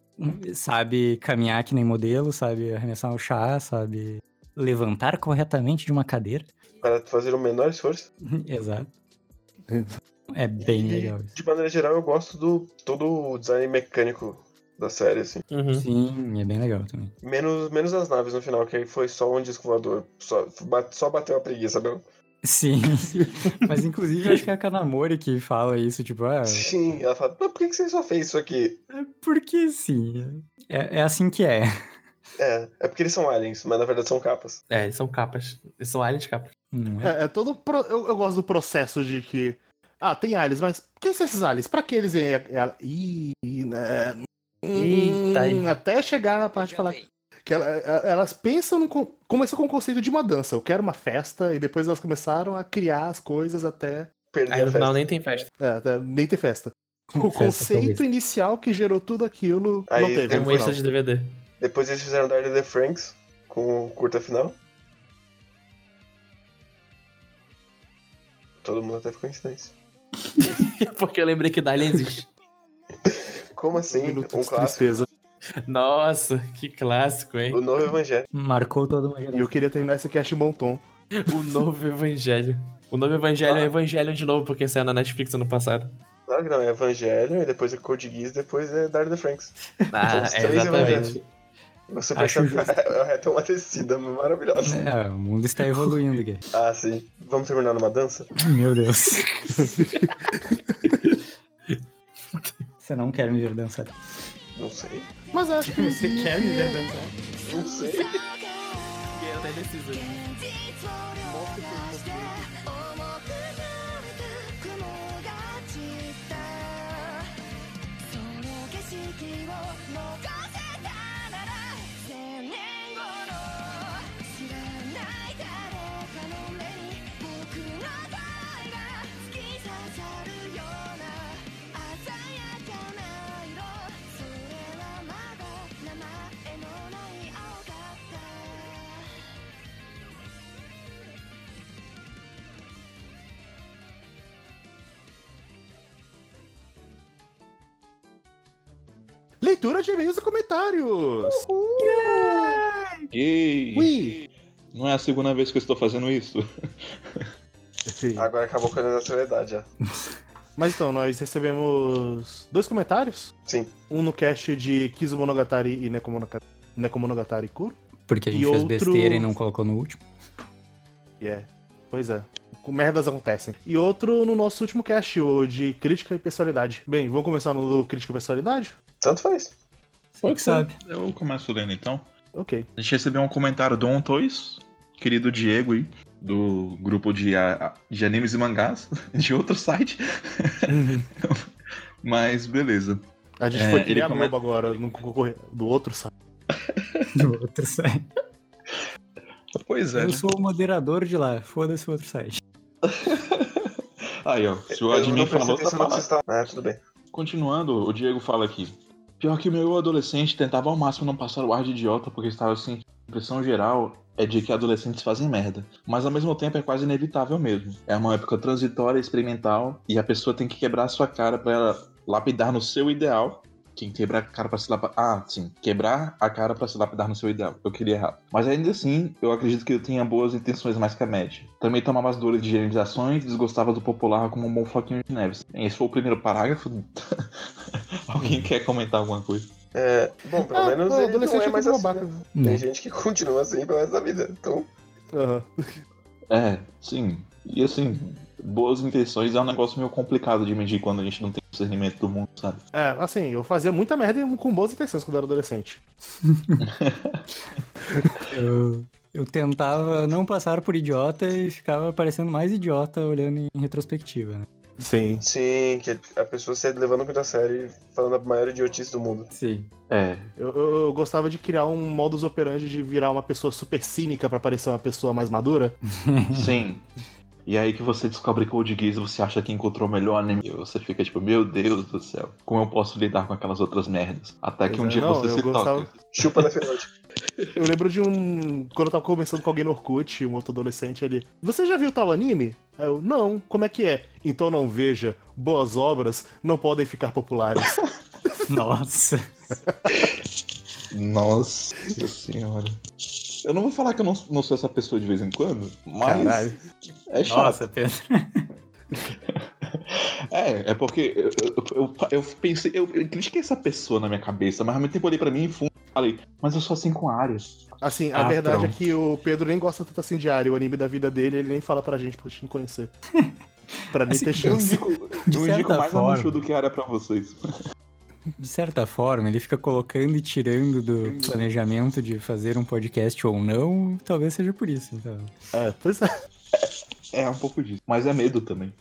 S5: Sabe caminhar que nem modelo, sabe arremessar o chá, sabe levantar corretamente de uma cadeira.
S4: Para fazer o menor esforço.
S5: Exato. É bem
S4: E,
S5: legal isso.
S4: De maneira geral, eu gosto do todo o design mecânico da série, assim.
S6: Uhum.
S5: Sim, é bem legal também.
S4: Menos, menos as naves no final, que aí foi só um disco voador. Só, só bateu a preguiça, não?
S5: Sim. Mas inclusive acho que é a Kanamori que fala isso, tipo, ah,
S4: Sim, ela fala, mas por que você só fez isso aqui?
S5: é porque sim. É, é assim que é.
S4: É, é porque eles são aliens, mas na verdade são capas.
S6: É, eles são capas. Eles são aliens capas.
S5: Não é?
S3: É, é todo. pro- Eu, eu gosto do processo de que. Ah, tem aliens, mas quem são esses aliens? Pra que eles vêm? É- é- Ih, né?
S6: Eita, aí.
S3: Hum, Até chegar na parte de falar. Que ela- é- elas pensam no. Começou com o conceito de uma dança. Eu quero uma festa, e depois elas começaram a criar as coisas até.
S4: Perder
S6: Aí
S4: a
S6: no final nem tem festa.
S3: é, até nem ter festa. O
S5: Festa,
S3: conceito inicial que gerou tudo aquilo
S4: Aí
S3: não teve.
S4: tem
S6: É um extra de DVD.
S4: Depois eles fizeram Dark the Franks com o curta final. Todo mundo até ficou em silêncio.
S6: Porque eu lembrei que Dali existe.
S4: Como assim? Um
S3: de
S4: clássico.
S3: tristeza.
S6: Nossa, que clássico, hein?
S4: O novo evangelho.
S5: Marcou toda uma
S3: E eu queria terminar esse cast bom tom.
S6: O novo Evangelho. O novo Evangelho é Evangelho de novo, porque saiu na Netflix ano passado.
S4: Claro que não, é Evangelho, e depois é Code Geass, depois é Dark the Franks.
S6: Ah,
S4: os
S6: é
S4: três
S6: exatamente.
S4: evangelhos. Você
S5: Acho
S4: percebe que a reta é uma tecida maravilhosa.
S5: É, o mundo está evoluindo, Gui.
S4: Ah, sim. Vamos terminar numa dança?
S5: Meu Deus. Você não quer me ver dançar.
S4: Não sei.
S3: Mas acho que
S5: Você quer me ver dançar?
S4: Não sei.
S6: Eu tá indeciso.
S3: Leitura de e-mails e comentários.
S7: E
S3: Ui.
S7: não é a segunda vez que eu estou fazendo isso.
S3: Sim.
S4: Agora acabou com a naturalidade já.
S3: Mas então, nós recebemos dois comentários.
S4: Sim.
S3: Um no cast de Kizumonogatari e Nekomonogatari, Nekomonogatari Kuro.
S5: Porque a gente
S3: E
S5: fez
S3: outro-
S5: besteira e não colocou no último.
S3: É, pois é. Com merdas acontecem. E outro no nosso último cast, o de crítica e personalidade. Bem, vamos começar no crítica e personalidade?
S4: Tanto faz.
S5: Você que sabe.
S7: Eu começo lendo então.
S3: Ok.
S7: A gente recebeu um comentário do On Toys, querido Diego aí, do grupo de, a- de animes e mangás, de outro site. Mas beleza.
S3: A gente
S7: É,
S3: foi
S7: ele
S3: criar
S7: come-
S3: novo agora, no do outro site.
S5: Do outro site.
S7: Pois é.
S5: Eu
S7: né?
S5: sou o moderador de lá. Foda-se o outro site.
S7: Aí, ó. Se o admin falou, tá falando.
S4: você está. Ah, tudo bem.
S7: Continuando, o Diego fala aqui. Pior que o meu adolescente tentava ao máximo não passar o ar de idiota porque estava assim. A impressão geral é de que adolescentes fazem merda. Mas ao mesmo tempo é quase inevitável mesmo. É uma época transitória, experimental, e a pessoa tem que quebrar a sua cara pra ela lapidar no seu ideal. Quem quebrar a cara pra se lapidar. Ah, sim. Quebrar a cara pra se lapidar no seu ideal. Eu queria errar. Mas ainda assim, eu acredito que eu tenha boas intenções mais que a média. Também tomava as dores de generalizações e desgostava do popular como um bom floquinho de neves. Esse foi o primeiro parágrafo. Alguém quer comentar alguma coisa?
S4: É, bom, pelo
S3: Ah,
S4: menos
S3: o
S4: ele
S3: adolescente
S4: não é
S3: é
S4: mais
S3: tudo
S4: assim.
S3: babaca.
S4: né?
S5: Né?
S4: Tem gente que continua assim pelo resto da vida. Então,
S3: Aham.
S7: É, sim. E assim, boas intenções é um negócio meio complicado de medir quando a gente não tem discernimento do mundo, sabe?
S3: É, assim, eu fazia muita merda com boas intenções quando eu era adolescente.
S5: Eu, eu tentava não passar por idiota e ficava parecendo mais idiota olhando em retrospectiva, né?
S3: Sim.
S4: sim, que a pessoa se levando muito a sério e falando a maior idiotice do mundo.
S5: Sim.
S7: É,
S3: Eu, eu- eu gostava de criar um modus operandi de virar uma pessoa super cínica pra parecer uma pessoa mais madura.
S7: sim. E aí que você descobre Code Geass e você acha que encontrou o melhor anime. E você fica tipo, meu Deus do céu, como eu posso lidar com aquelas outras merdas? Até que um
S3: é,
S7: dia
S3: não,
S7: você se
S3: gostava-
S7: toca.
S4: Chupa Note.
S3: Eu lembro de um. Quando eu tava conversando com alguém no Orkut, um outro adolescente, ele. Você já viu tal anime? Aí eu, não, como é que é? Então não veja, boas obras não podem ficar populares.
S5: Nossa.
S7: Nossa senhora. Eu não vou falar que eu não, não sou essa pessoa de vez em quando, mas
S3: Caralho.
S7: é chato.
S5: Nossa, Pedro.
S7: É, é porque eu, eu, eu, eu pensei, eu, eu critiquei essa pessoa na minha cabeça, mas ao mesmo tempo eu olhei pra mim e fundo e falei, mas eu sou assim com áreas.
S3: Assim, a
S5: Ah,
S3: verdade
S5: pronto.
S3: é que o Pedro nem gosta tanto assim de área. O anime da vida dele, ele nem fala pra gente pra gente não conhecer. Pra nem
S5: Assim,
S3: ter
S7: Eu
S3: chance.
S7: indico,
S5: De
S7: eu indico mais
S5: forma.
S7: a Mushu do que área pra vocês.
S5: De certa forma, ele fica colocando e tirando do planejamento de fazer um podcast ou não, talvez seja por isso. Então.
S3: É, pois é.
S7: É um pouco disso. Mas é medo também.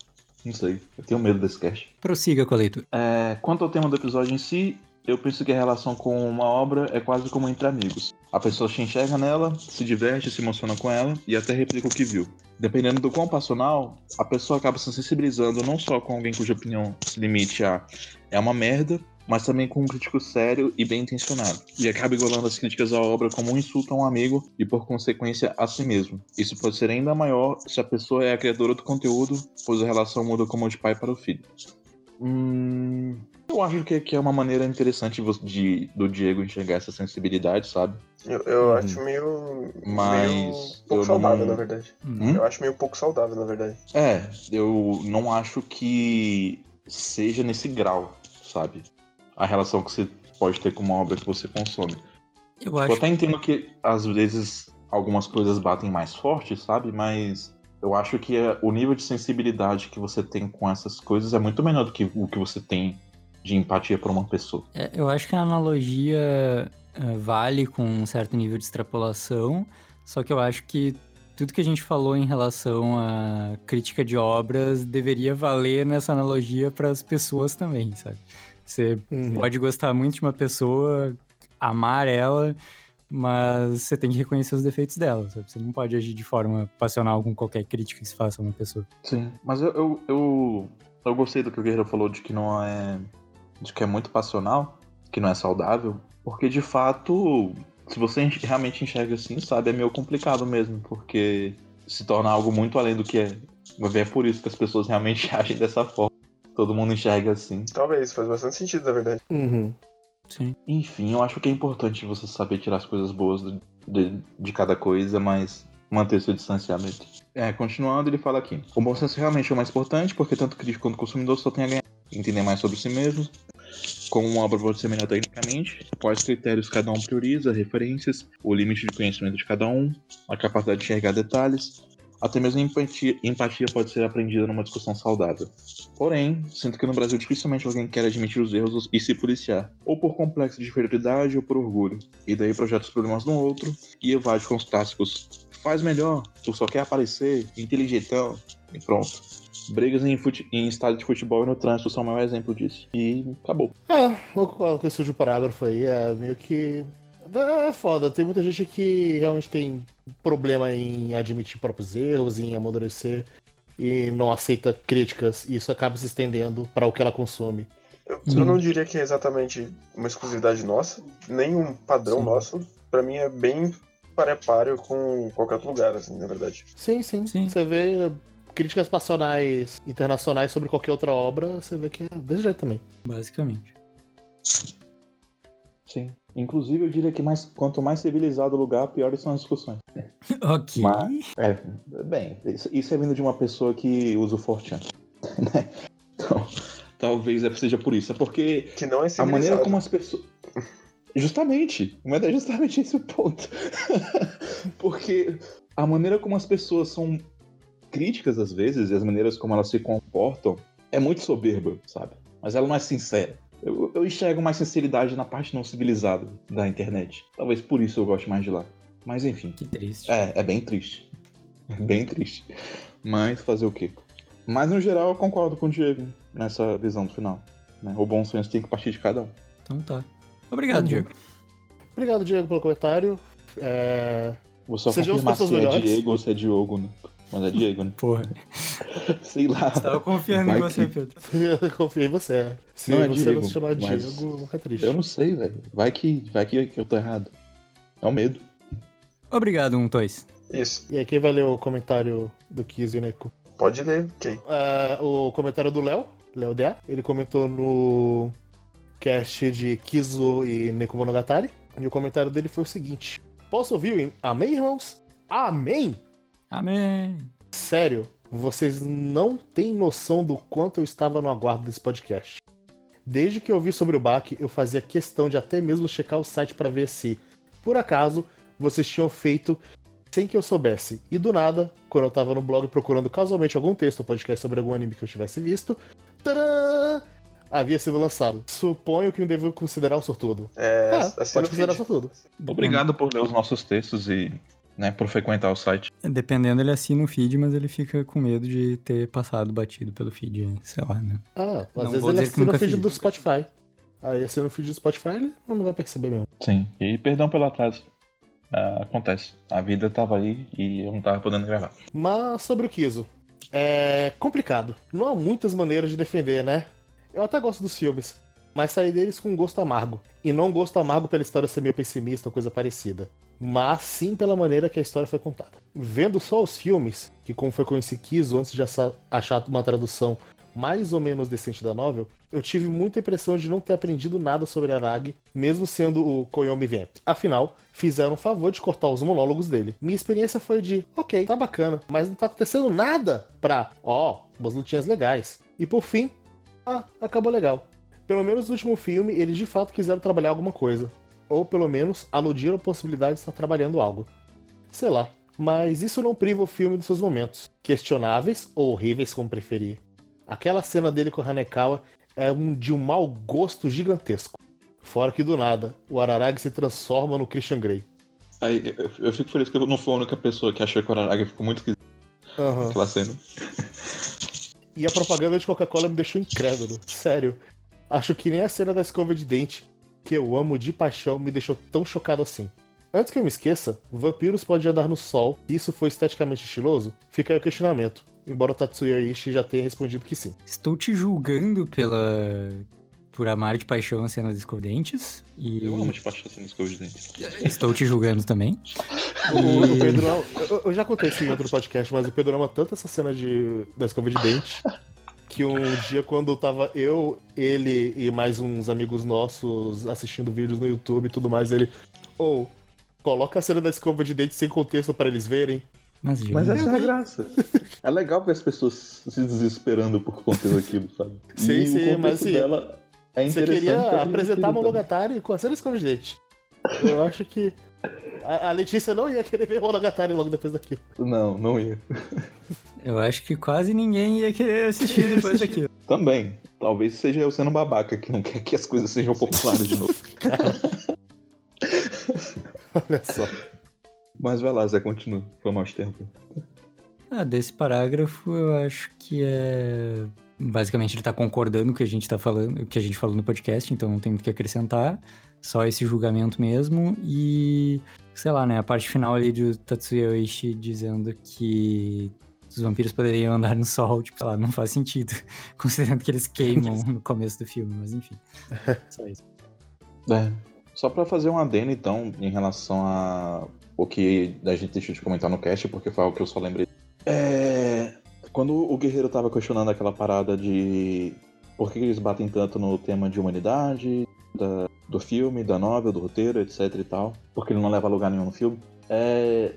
S7: Não sei. Eu tenho medo desse cast.
S5: Prossiga com a leitura.
S7: É, quanto ao tema do episódio em si, eu penso que a relação com uma obra é quase como entre amigos. A pessoa se enxerga nela, se diverte, se emociona com ela e até replica o que viu. Dependendo do quão passional, a pessoa acaba se sensibilizando não só com alguém cuja opinião se limite a é uma merda, mas também com um crítico sério e bem intencionado. E acaba igualando as críticas à obra como um insulto a um amigo e, por consequência, a si mesmo. Isso pode ser ainda maior se a pessoa é a criadora do conteúdo, pois a relação muda como de pai para o filho. Hum, eu acho que, que é uma maneira interessante de, do Diego enxergar essa sensibilidade, sabe?
S4: Eu, eu
S3: Uhum.
S4: acho meio.
S7: Mas
S4: meio pouco saudável,
S7: não-
S4: na verdade.
S7: Hum?
S4: Eu acho meio pouco saudável, na verdade.
S7: É, eu não acho que seja nesse grau, sabe? A relação que você pode ter com uma obra que você consome.
S5: Eu
S7: Eu
S5: acho
S7: até entendo que às vezes algumas coisas batem mais forte, sabe? Mas eu acho que é- o nível de sensibilidade que você tem com essas coisas é muito menor do que o que você tem de empatia por uma pessoa.
S5: É, eu acho que a analogia eh, vale com um certo nível de extrapolação, só que eu acho que tudo que a gente falou em relação à crítica de obras deveria valer nessa analogia para as pessoas também, sabe? Você
S3: Uhum.
S5: pode gostar muito de uma pessoa, amar ela, mas você tem que reconhecer os defeitos dela, sabe? Você não pode agir de forma passional com qualquer crítica que se faça a uma pessoa.
S7: Sim, mas eu, eu, eu, eu gostei do que o Guerreiro falou de que não é. de que é muito passional, que não é saudável, porque de fato, se você realmente enxerga assim, sabe, é meio complicado mesmo, porque se torna algo muito além do que é. É por isso que as pessoas realmente agem dessa forma. Todo mundo enxerga assim.
S4: Talvez, faz bastante sentido, na verdade.
S3: Uhum.
S5: Sim.
S7: Enfim, eu acho que é importante você saber tirar as coisas boas do- de, de cada coisa, mas manter seu distanciamento. É, continuando, ele fala aqui. O bom senso realmente é o mais importante, porque tanto crítico quanto consumidor só tem a ganhar. Entender mais sobre si mesmo, como uma obra pode ser melhor tecnicamente, quais critérios cada um prioriza, referências, o limite de conhecimento de cada um, a capacidade de enxergar detalhes, até mesmo empatia, empatia pode ser aprendida numa discussão saudável. Porém, sinto que no Brasil dificilmente alguém quer admitir os erros e se policiar, ou por complexo de inferioridade ou por orgulho, e daí projeta os problemas no outro e evade com os clássicos faz melhor, tu só quer aparecer, inteligentão, e pronto. Brigas em, em estádio de futebol e no trânsito são o maior exemplo disso. E acabou.
S3: É, concordo com esse último parágrafo aí, é meio que. É foda, tem muita gente que realmente tem problema em admitir próprios erros, em amadurecer e não aceita críticas, e isso acaba se estendendo para o que ela consome.
S4: Eu, eu não diria que é exatamente uma exclusividade nossa, nem um padrão
S5: Sim.
S4: nosso. Pra mim é bem parepário com qualquer outro lugar, assim, na verdade.
S3: Sim, sim,
S5: Sim.
S3: Você vê críticas passionais internacionais sobre qualquer outra obra, você vê que é desse jeito também.
S5: Basicamente.
S7: Sim. Inclusive, eu diria que mais, quanto mais civilizado o lugar, piores são as discussões.
S5: Ok.
S7: Mas- É, bem, isso, isso é vindo de uma pessoa que usa o Fortran. né? Então, talvez é- seja por isso. É porque
S4: Que não é
S7: a maneira como as pessoas. Justamente, mas é justamente esse o ponto. porque a maneira como as pessoas são críticas às vezes, e as maneiras como elas se comportam, é muito soberba, sabe? Mas ela não é sincera. Eu, eu enxergo mais sinceridade na parte não civilizada da internet. Talvez por isso eu goste mais de lá. Mas enfim.
S5: Que triste.
S7: É, é bem triste. É bem triste. Mas fazer o quê? Mas no geral eu concordo com o Diego nessa visão do final. né? O bom senso tem que partir de cada um.
S5: Então tá. Obrigado,
S3: Uhum.
S5: Diego.
S3: Obrigado, Diego, pelo comentário. É,
S7: Vou só
S3: Sejamos
S7: confirmar se é. Diego ou se é Diogo, né? Mas é Diego, né?
S5: Porra,
S7: Sei lá.
S5: tava confiando
S7: Vai
S5: em você,
S7: que-
S5: Pedro.
S3: Eu confiei em você. Se
S7: Não é
S3: você
S7: Diego,
S3: não se chamar
S7: mas-
S3: Diego, é triste.
S7: Eu não sei, velho. Vai que, vai que eu tô errado. É o medo.
S5: Obrigado, um tois.
S4: Isso.
S3: E aí, quem vai ler o comentário do Kiz e Neko?
S4: Pode ler, ok.
S3: Ah, o comentário do Léo, Léo DA, ele comentou no cast de Kizo e Neko Monogatari. E o comentário dele foi o seguinte: Posso ouvir? Amém, irmãos? Amém?
S5: Amém.
S3: Sério, vocês não têm noção do quanto eu estava no aguardo desse podcast. Desde que eu vi sobre o baque, eu fazia questão de até mesmo checar o site para ver se, por acaso, vocês tinham feito sem que eu soubesse. E do nada, quando eu tava no blog procurando casualmente algum texto ou podcast sobre algum anime que eu tivesse visto, tadã! havia sido lançado. Suponho que eu devo considerar um sortudo.
S4: É,
S3: Ah,
S4: assina
S3: pode
S4: o
S3: considerar
S4: feed.
S3: sortudo.
S7: Obrigado por ler os nossos textos e, né, por frequentar o site.
S5: Dependendo, ele assina o feed, mas ele fica com medo de ter passado batido pelo feed, sei lá, né?
S3: Ah, às
S5: Não
S3: vezes ele assina o feed
S5: fiz.
S3: do Spotify. Aí assina o feed do Spotify, ele não vai perceber mesmo.
S7: Sim. E perdão pelo atraso. Ah, acontece. A vida tava aí e eu não tava podendo gravar.
S3: Mas sobre o Kizo. É complicado. Não há muitas maneiras de defender, né? Eu até gosto dos filmes, mas saí deles com um gosto amargo. E não um gosto amargo pela história ser meio pessimista ou coisa parecida. Mas sim pela maneira que a história foi contada. Vendo só os filmes, que como foi com esse antes de achar uma tradução mais ou menos decente da novel, eu tive muita impressão de não ter aprendido nada sobre Aragi, mesmo sendo o Koyomi Vamp. Afinal, fizeram o favor de cortar os monólogos dele. Minha experiência foi de, ok, tá bacana, mas não tá acontecendo nada pra, ó, umas lutinhas legais. E por fim, ah, acabou legal. Pelo menos no último filme, eles de fato quiseram trabalhar alguma coisa. Ou pelo menos aludiram a possibilidade de estar trabalhando algo. Sei lá. Mas isso não priva o filme dos seus momentos. Questionáveis ou horríveis, como preferir. Aquela cena dele com o Hanekawa é um de um mau gosto gigantesco. Fora que do nada, o Araragi se transforma no Christian Grey.
S7: Aí, eu, eu fico feliz que eu não fui a única pessoa que achou que o Araraga ficou muito esquisito
S3: Aham.
S7: naquela cena.
S3: E a propaganda de Coca-Cola me deixou incrédulo. Sério. Acho que nem a cena da escova de dente, que eu amo de paixão, me deixou tão chocado assim. Antes que eu me esqueça, vampiros podem andar no sol, e isso foi esteticamente estiloso? Fica aí o questionamento. Embora o Tatsuya Ishii já tenha respondido que sim.
S5: Estou te julgando pela. por amar de paixão as cenas escondentes. E
S7: Eu amo de paixão nos escova de dente.
S5: estou te julgando também.
S3: O, o Pedro. Eu, eu já contei isso em outro podcast, mas o Pedro ama tanto essa cena de, da escova de dente. Que um dia, quando tava eu, ele e mais uns amigos nossos assistindo vídeos no YouTube e tudo mais, ele. Ou, coloca a cena da escova de dente sem contexto para eles verem.
S5: Mas,
S7: Mas essa é a graça. É legal ver as pessoas se desesperando por conta daquilo, sabe?
S3: Sim,
S7: e
S3: sim,
S7: o
S3: mas, sim,
S7: dela é
S3: Você
S7: interessante.
S3: queria
S7: porque é
S3: apresentar. Monogatari com a cena da escova de dente. Eu acho que. A, a Letícia não ia querer ver Monogatari logo depois daquilo.
S7: Não, não ia.
S5: eu acho que quase ninguém ia querer assistir depois daquilo.
S7: Também. Talvez seja eu sendo babaca que não quer que as coisas sejam populares de novo.
S3: Olha só.
S7: Mas vai lá, Zé, continua. Foi mais tempo.
S5: Ah, desse parágrafo eu acho que é. Basicamente ele tá concordando com o que a gente tá falando, o que a gente falou no podcast, então não tem muito o que acrescentar. Só esse julgamento mesmo. E, sei lá, né? A parte final ali do Tatsuya Oishi dizendo que os vampiros poderiam andar no sol, tipo, sei lá, não faz sentido. Considerando que eles queimam no começo do filme, mas enfim. Só isso.
S7: É. Só pra fazer um adendo, então, em relação a o que a gente deixou de comentar no cast, porque foi algo que eu só lembrei. É. Quando o Guerreiro tava questionando aquela parada de por que eles batem tanto no tema de humanidade, da- do filme, da novela, do roteiro, etc e tal, porque ele não leva a lugar nenhum no filme. É.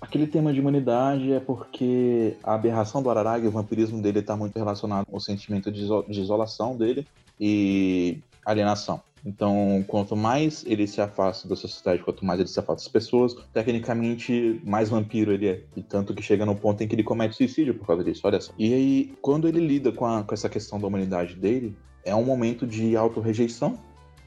S7: Aquele tema de humanidade é porque a aberração do Araragi, o vampirismo dele tá muito relacionado com o sentimento de, iso- de isolação dele e alienação. Então, quanto mais ele se afasta da sociedade, quanto mais ele se afasta das pessoas, tecnicamente, mais vampiro ele é. E tanto que chega no ponto em que ele comete suicídio por causa disso, olha só. E aí, quando ele lida com, a- com essa questão da humanidade dele, é um momento de autorrejeição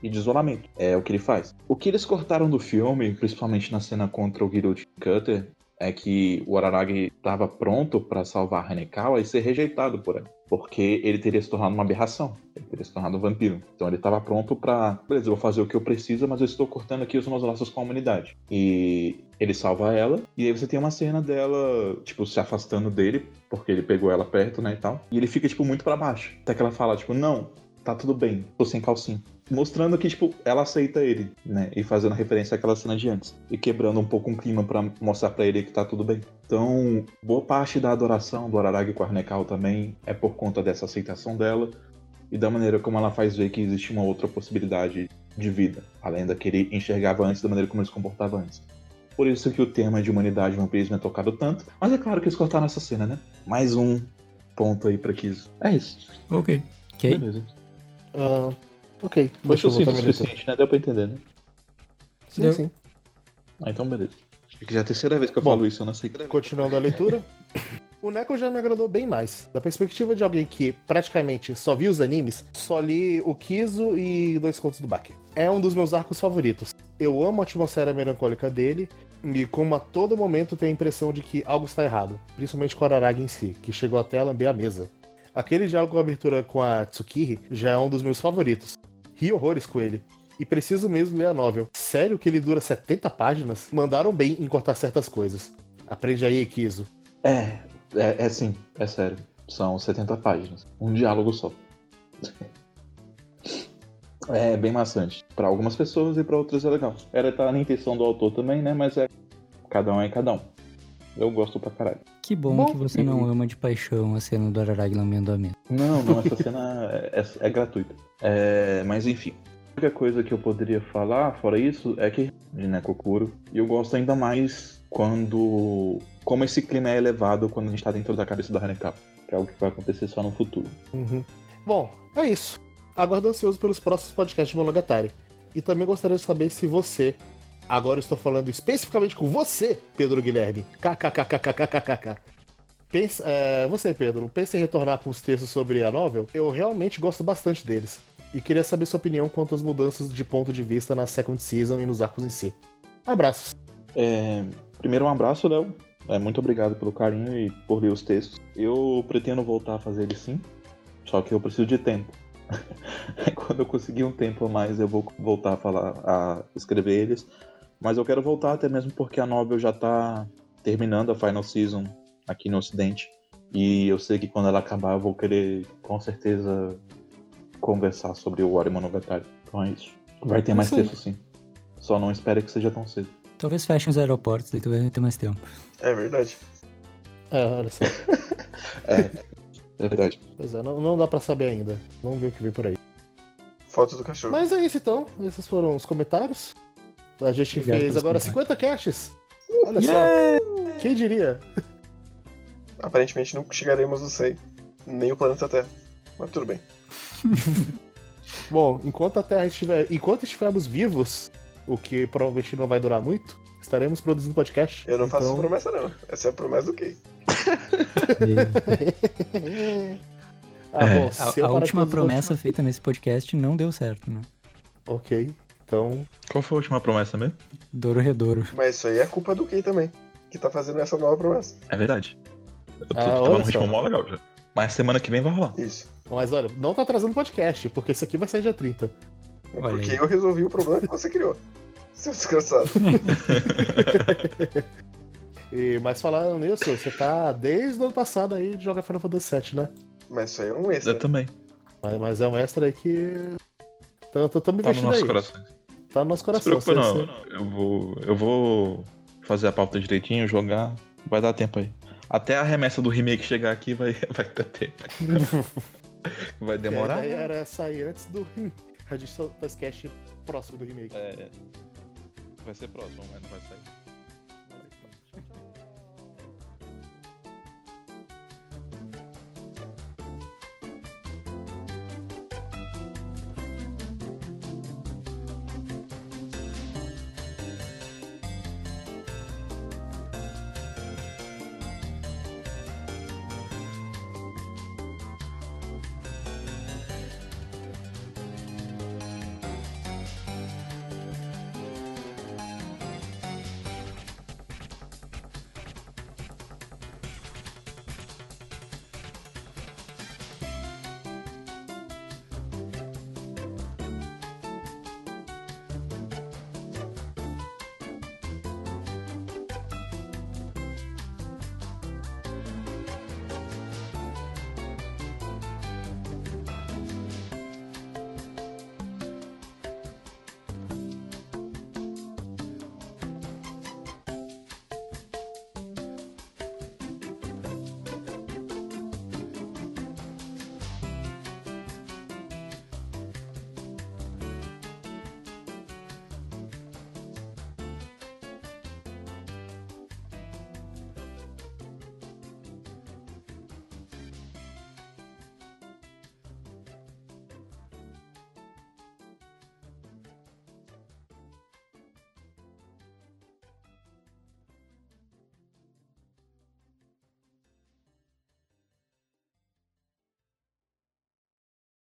S7: e de isolamento. É o que ele faz. O que eles cortaram do filme, principalmente na cena contra o Guilty Cutter, é que o Araragi estava pronto para salvar a Hanekawa e ser rejeitado por ela. Porque ele teria se tornado uma aberração. Ele teria se tornado um vampiro. Então ele estava pronto para. Beleza, eu vou fazer o que eu preciso, mas eu estou cortando aqui os meus laços com a humanidade. E ele salva ela. E aí você tem uma cena dela, tipo, se afastando dele, porque ele pegou ela perto, né, e tal. E ele fica, tipo, muito para baixo. Até que ela fala, tipo, não, tá tudo bem, tô sem calcinha. Mostrando que, tipo, ela aceita ele, né? E fazendo referência àquela cena de antes. E quebrando um pouco um clima para mostrar para ele que tá tudo bem. Então, boa parte da adoração do Araragi com a Hanekal também é por conta dessa aceitação dela e da maneira como ela faz ver que existe uma outra possibilidade de vida, além da que ele enxergava antes, da maneira como ele se comportava antes. Por isso que o tema de humanidade e vampirismo é tocado tanto. Mas é claro que eles cortaram essa cena, né? Mais um ponto aí pra Kiz. É isso.
S5: Ok. Ok.
S7: Beleza.
S3: Ah, ok.
S7: Foi
S3: Deixa eu
S7: sucinto o suficiente, né? Deu pra entender, né?
S3: Sim,
S5: Deu.
S3: sim.
S7: Ah, então beleza. Acho que já é a terceira vez que eu
S3: Bom.
S7: falo isso, eu não sei.
S3: Continuando a leitura. O Neko já me agradou bem mais. Da perspectiva de alguém que praticamente só viu os animes, só li o Kizo e dois contos do Baki. É um dos meus arcos favoritos. Eu amo a atmosfera melancólica dele e como a todo momento tem a impressão de que algo está errado, principalmente com a Araragi em si, que chegou até a lamber a mesa. Aquele diálogo com a abertura com a Tsukiri já é um dos meus favoritos. Ri horrores com ele. E preciso mesmo ler a novel. Sério que ele dura 70 páginas? Mandaram bem em cortar certas coisas. Aprende aí, Kizo.
S7: É, é, é sim, é sério. São 70 páginas. Um diálogo só. É bem maçante. Pra algumas pessoas e pra outras é legal. Era tá na intenção do autor também, né? Mas é. Cada um é cada um. Eu gosto pra caralho.
S5: Que bom,
S3: Bom,
S5: que você não ama de paixão a cena do Araragi lambendo a mesa.
S7: Não, não, essa cena é, é- é gratuita. É, mas enfim. A única coisa que eu poderia falar, fora isso, é que de Nekokuro. E eu gosto ainda mais quando. Como esse clima é elevado quando a gente tá dentro da cabeça da Hanekava. Que é algo que vai acontecer só no futuro.
S3: Uhum. Bom, é isso. Aguardo ansioso pelos próximos podcasts de Monogatari. E também gostaria de saber se você, agora estou falando especificamente com você, Pedro Guilherme, kkkkkkkk. Pensa, é, você, Pedro, pensa em retornar com os textos sobre a novel? Eu realmente gosto bastante deles. E queria saber sua opinião quanto às mudanças de ponto de vista na second season e nos arcos em si. Abraços.
S7: É, primeiro, um abraço, Léo. É, muito obrigado pelo carinho e por ler os textos. Eu pretendo voltar a fazer eles sim, só que eu preciso de tempo. Quando eu conseguir um tempo a mais, eu vou voltar a falar, a escrever eles. Mas eu quero voltar até mesmo porque a novel já tá terminando a final season aqui no Ocidente. E eu sei que quando ela acabar, eu vou querer com certeza conversar sobre o Ori Monogatari. Então é isso. Vai ter mais
S3: Isso aí.
S7: texto sim. Só não espere que seja tão cedo.
S5: Talvez fechem os aeroportos, daí tu vai ter mais tempo.
S4: É verdade.
S3: É, olha só.
S7: É, é verdade.
S3: Pois é, não, não dá pra saber ainda. Vamos ver o que vem por aí.
S4: Foto do cachorro.
S3: Mas é isso então. Esses foram os comentários. A gente
S5: Obrigado
S3: fez agora
S5: comentários.
S3: 50 caches. Olha só. Quem diria?
S4: Aparentemente não chegaremos no 100. Nem o planeta Terra. Mas tudo bem.
S3: Bom, enquanto a Terra estiver. Enquanto estivermos vivos, o que provavelmente não vai durar muito, estaremos produzindo podcast.
S4: Eu não faço
S3: Então-
S4: promessa, não. Essa é a promessa do quê?
S3: Ah,
S7: É.
S3: bom,
S5: A,
S3: eu
S5: a
S3: de
S5: última promessa feita nesse podcast não deu certo, né?
S3: Ok. Então.
S7: Qual foi a última promessa mesmo?
S5: Douro Redouro.
S4: Mas isso aí é culpa do Key também. Que tá fazendo essa nova promessa.
S7: É verdade. Eu tô,
S3: Ah,
S7: tava
S3: olha
S7: num ritmo mó legal já. Mas semana que vem vai rolar.
S4: Isso.
S3: Mas olha, não tá atrasando podcast, porque esse aqui vai sair dia 30.
S4: É
S5: Olha
S4: porque
S5: aí.
S4: eu resolvi o problema que você criou. Seu desgraçado.
S3: E, mas falando nisso, você tá desde o ano passado aí de jogar Final Fantasy VII, né?
S4: Mas isso aí é um extra.
S7: Eu também.
S3: Mas, mas é um extra aí que. Tô, tô me
S7: Tá no
S3: investindo
S7: nosso
S3: aí.
S7: coração.
S3: Tá no nosso
S7: Não se
S3: coração.
S7: preocupa não. Eu vou, eu vou fazer a pauta direitinho, jogar. Vai dar tempo aí. Até a remessa do remake chegar aqui vai, vai ter tempo. Vai demorar?
S3: A ideia era sair antes do. A gente só faz cast próximo do remake.
S7: É, vai ser próximo, mas não vai sair.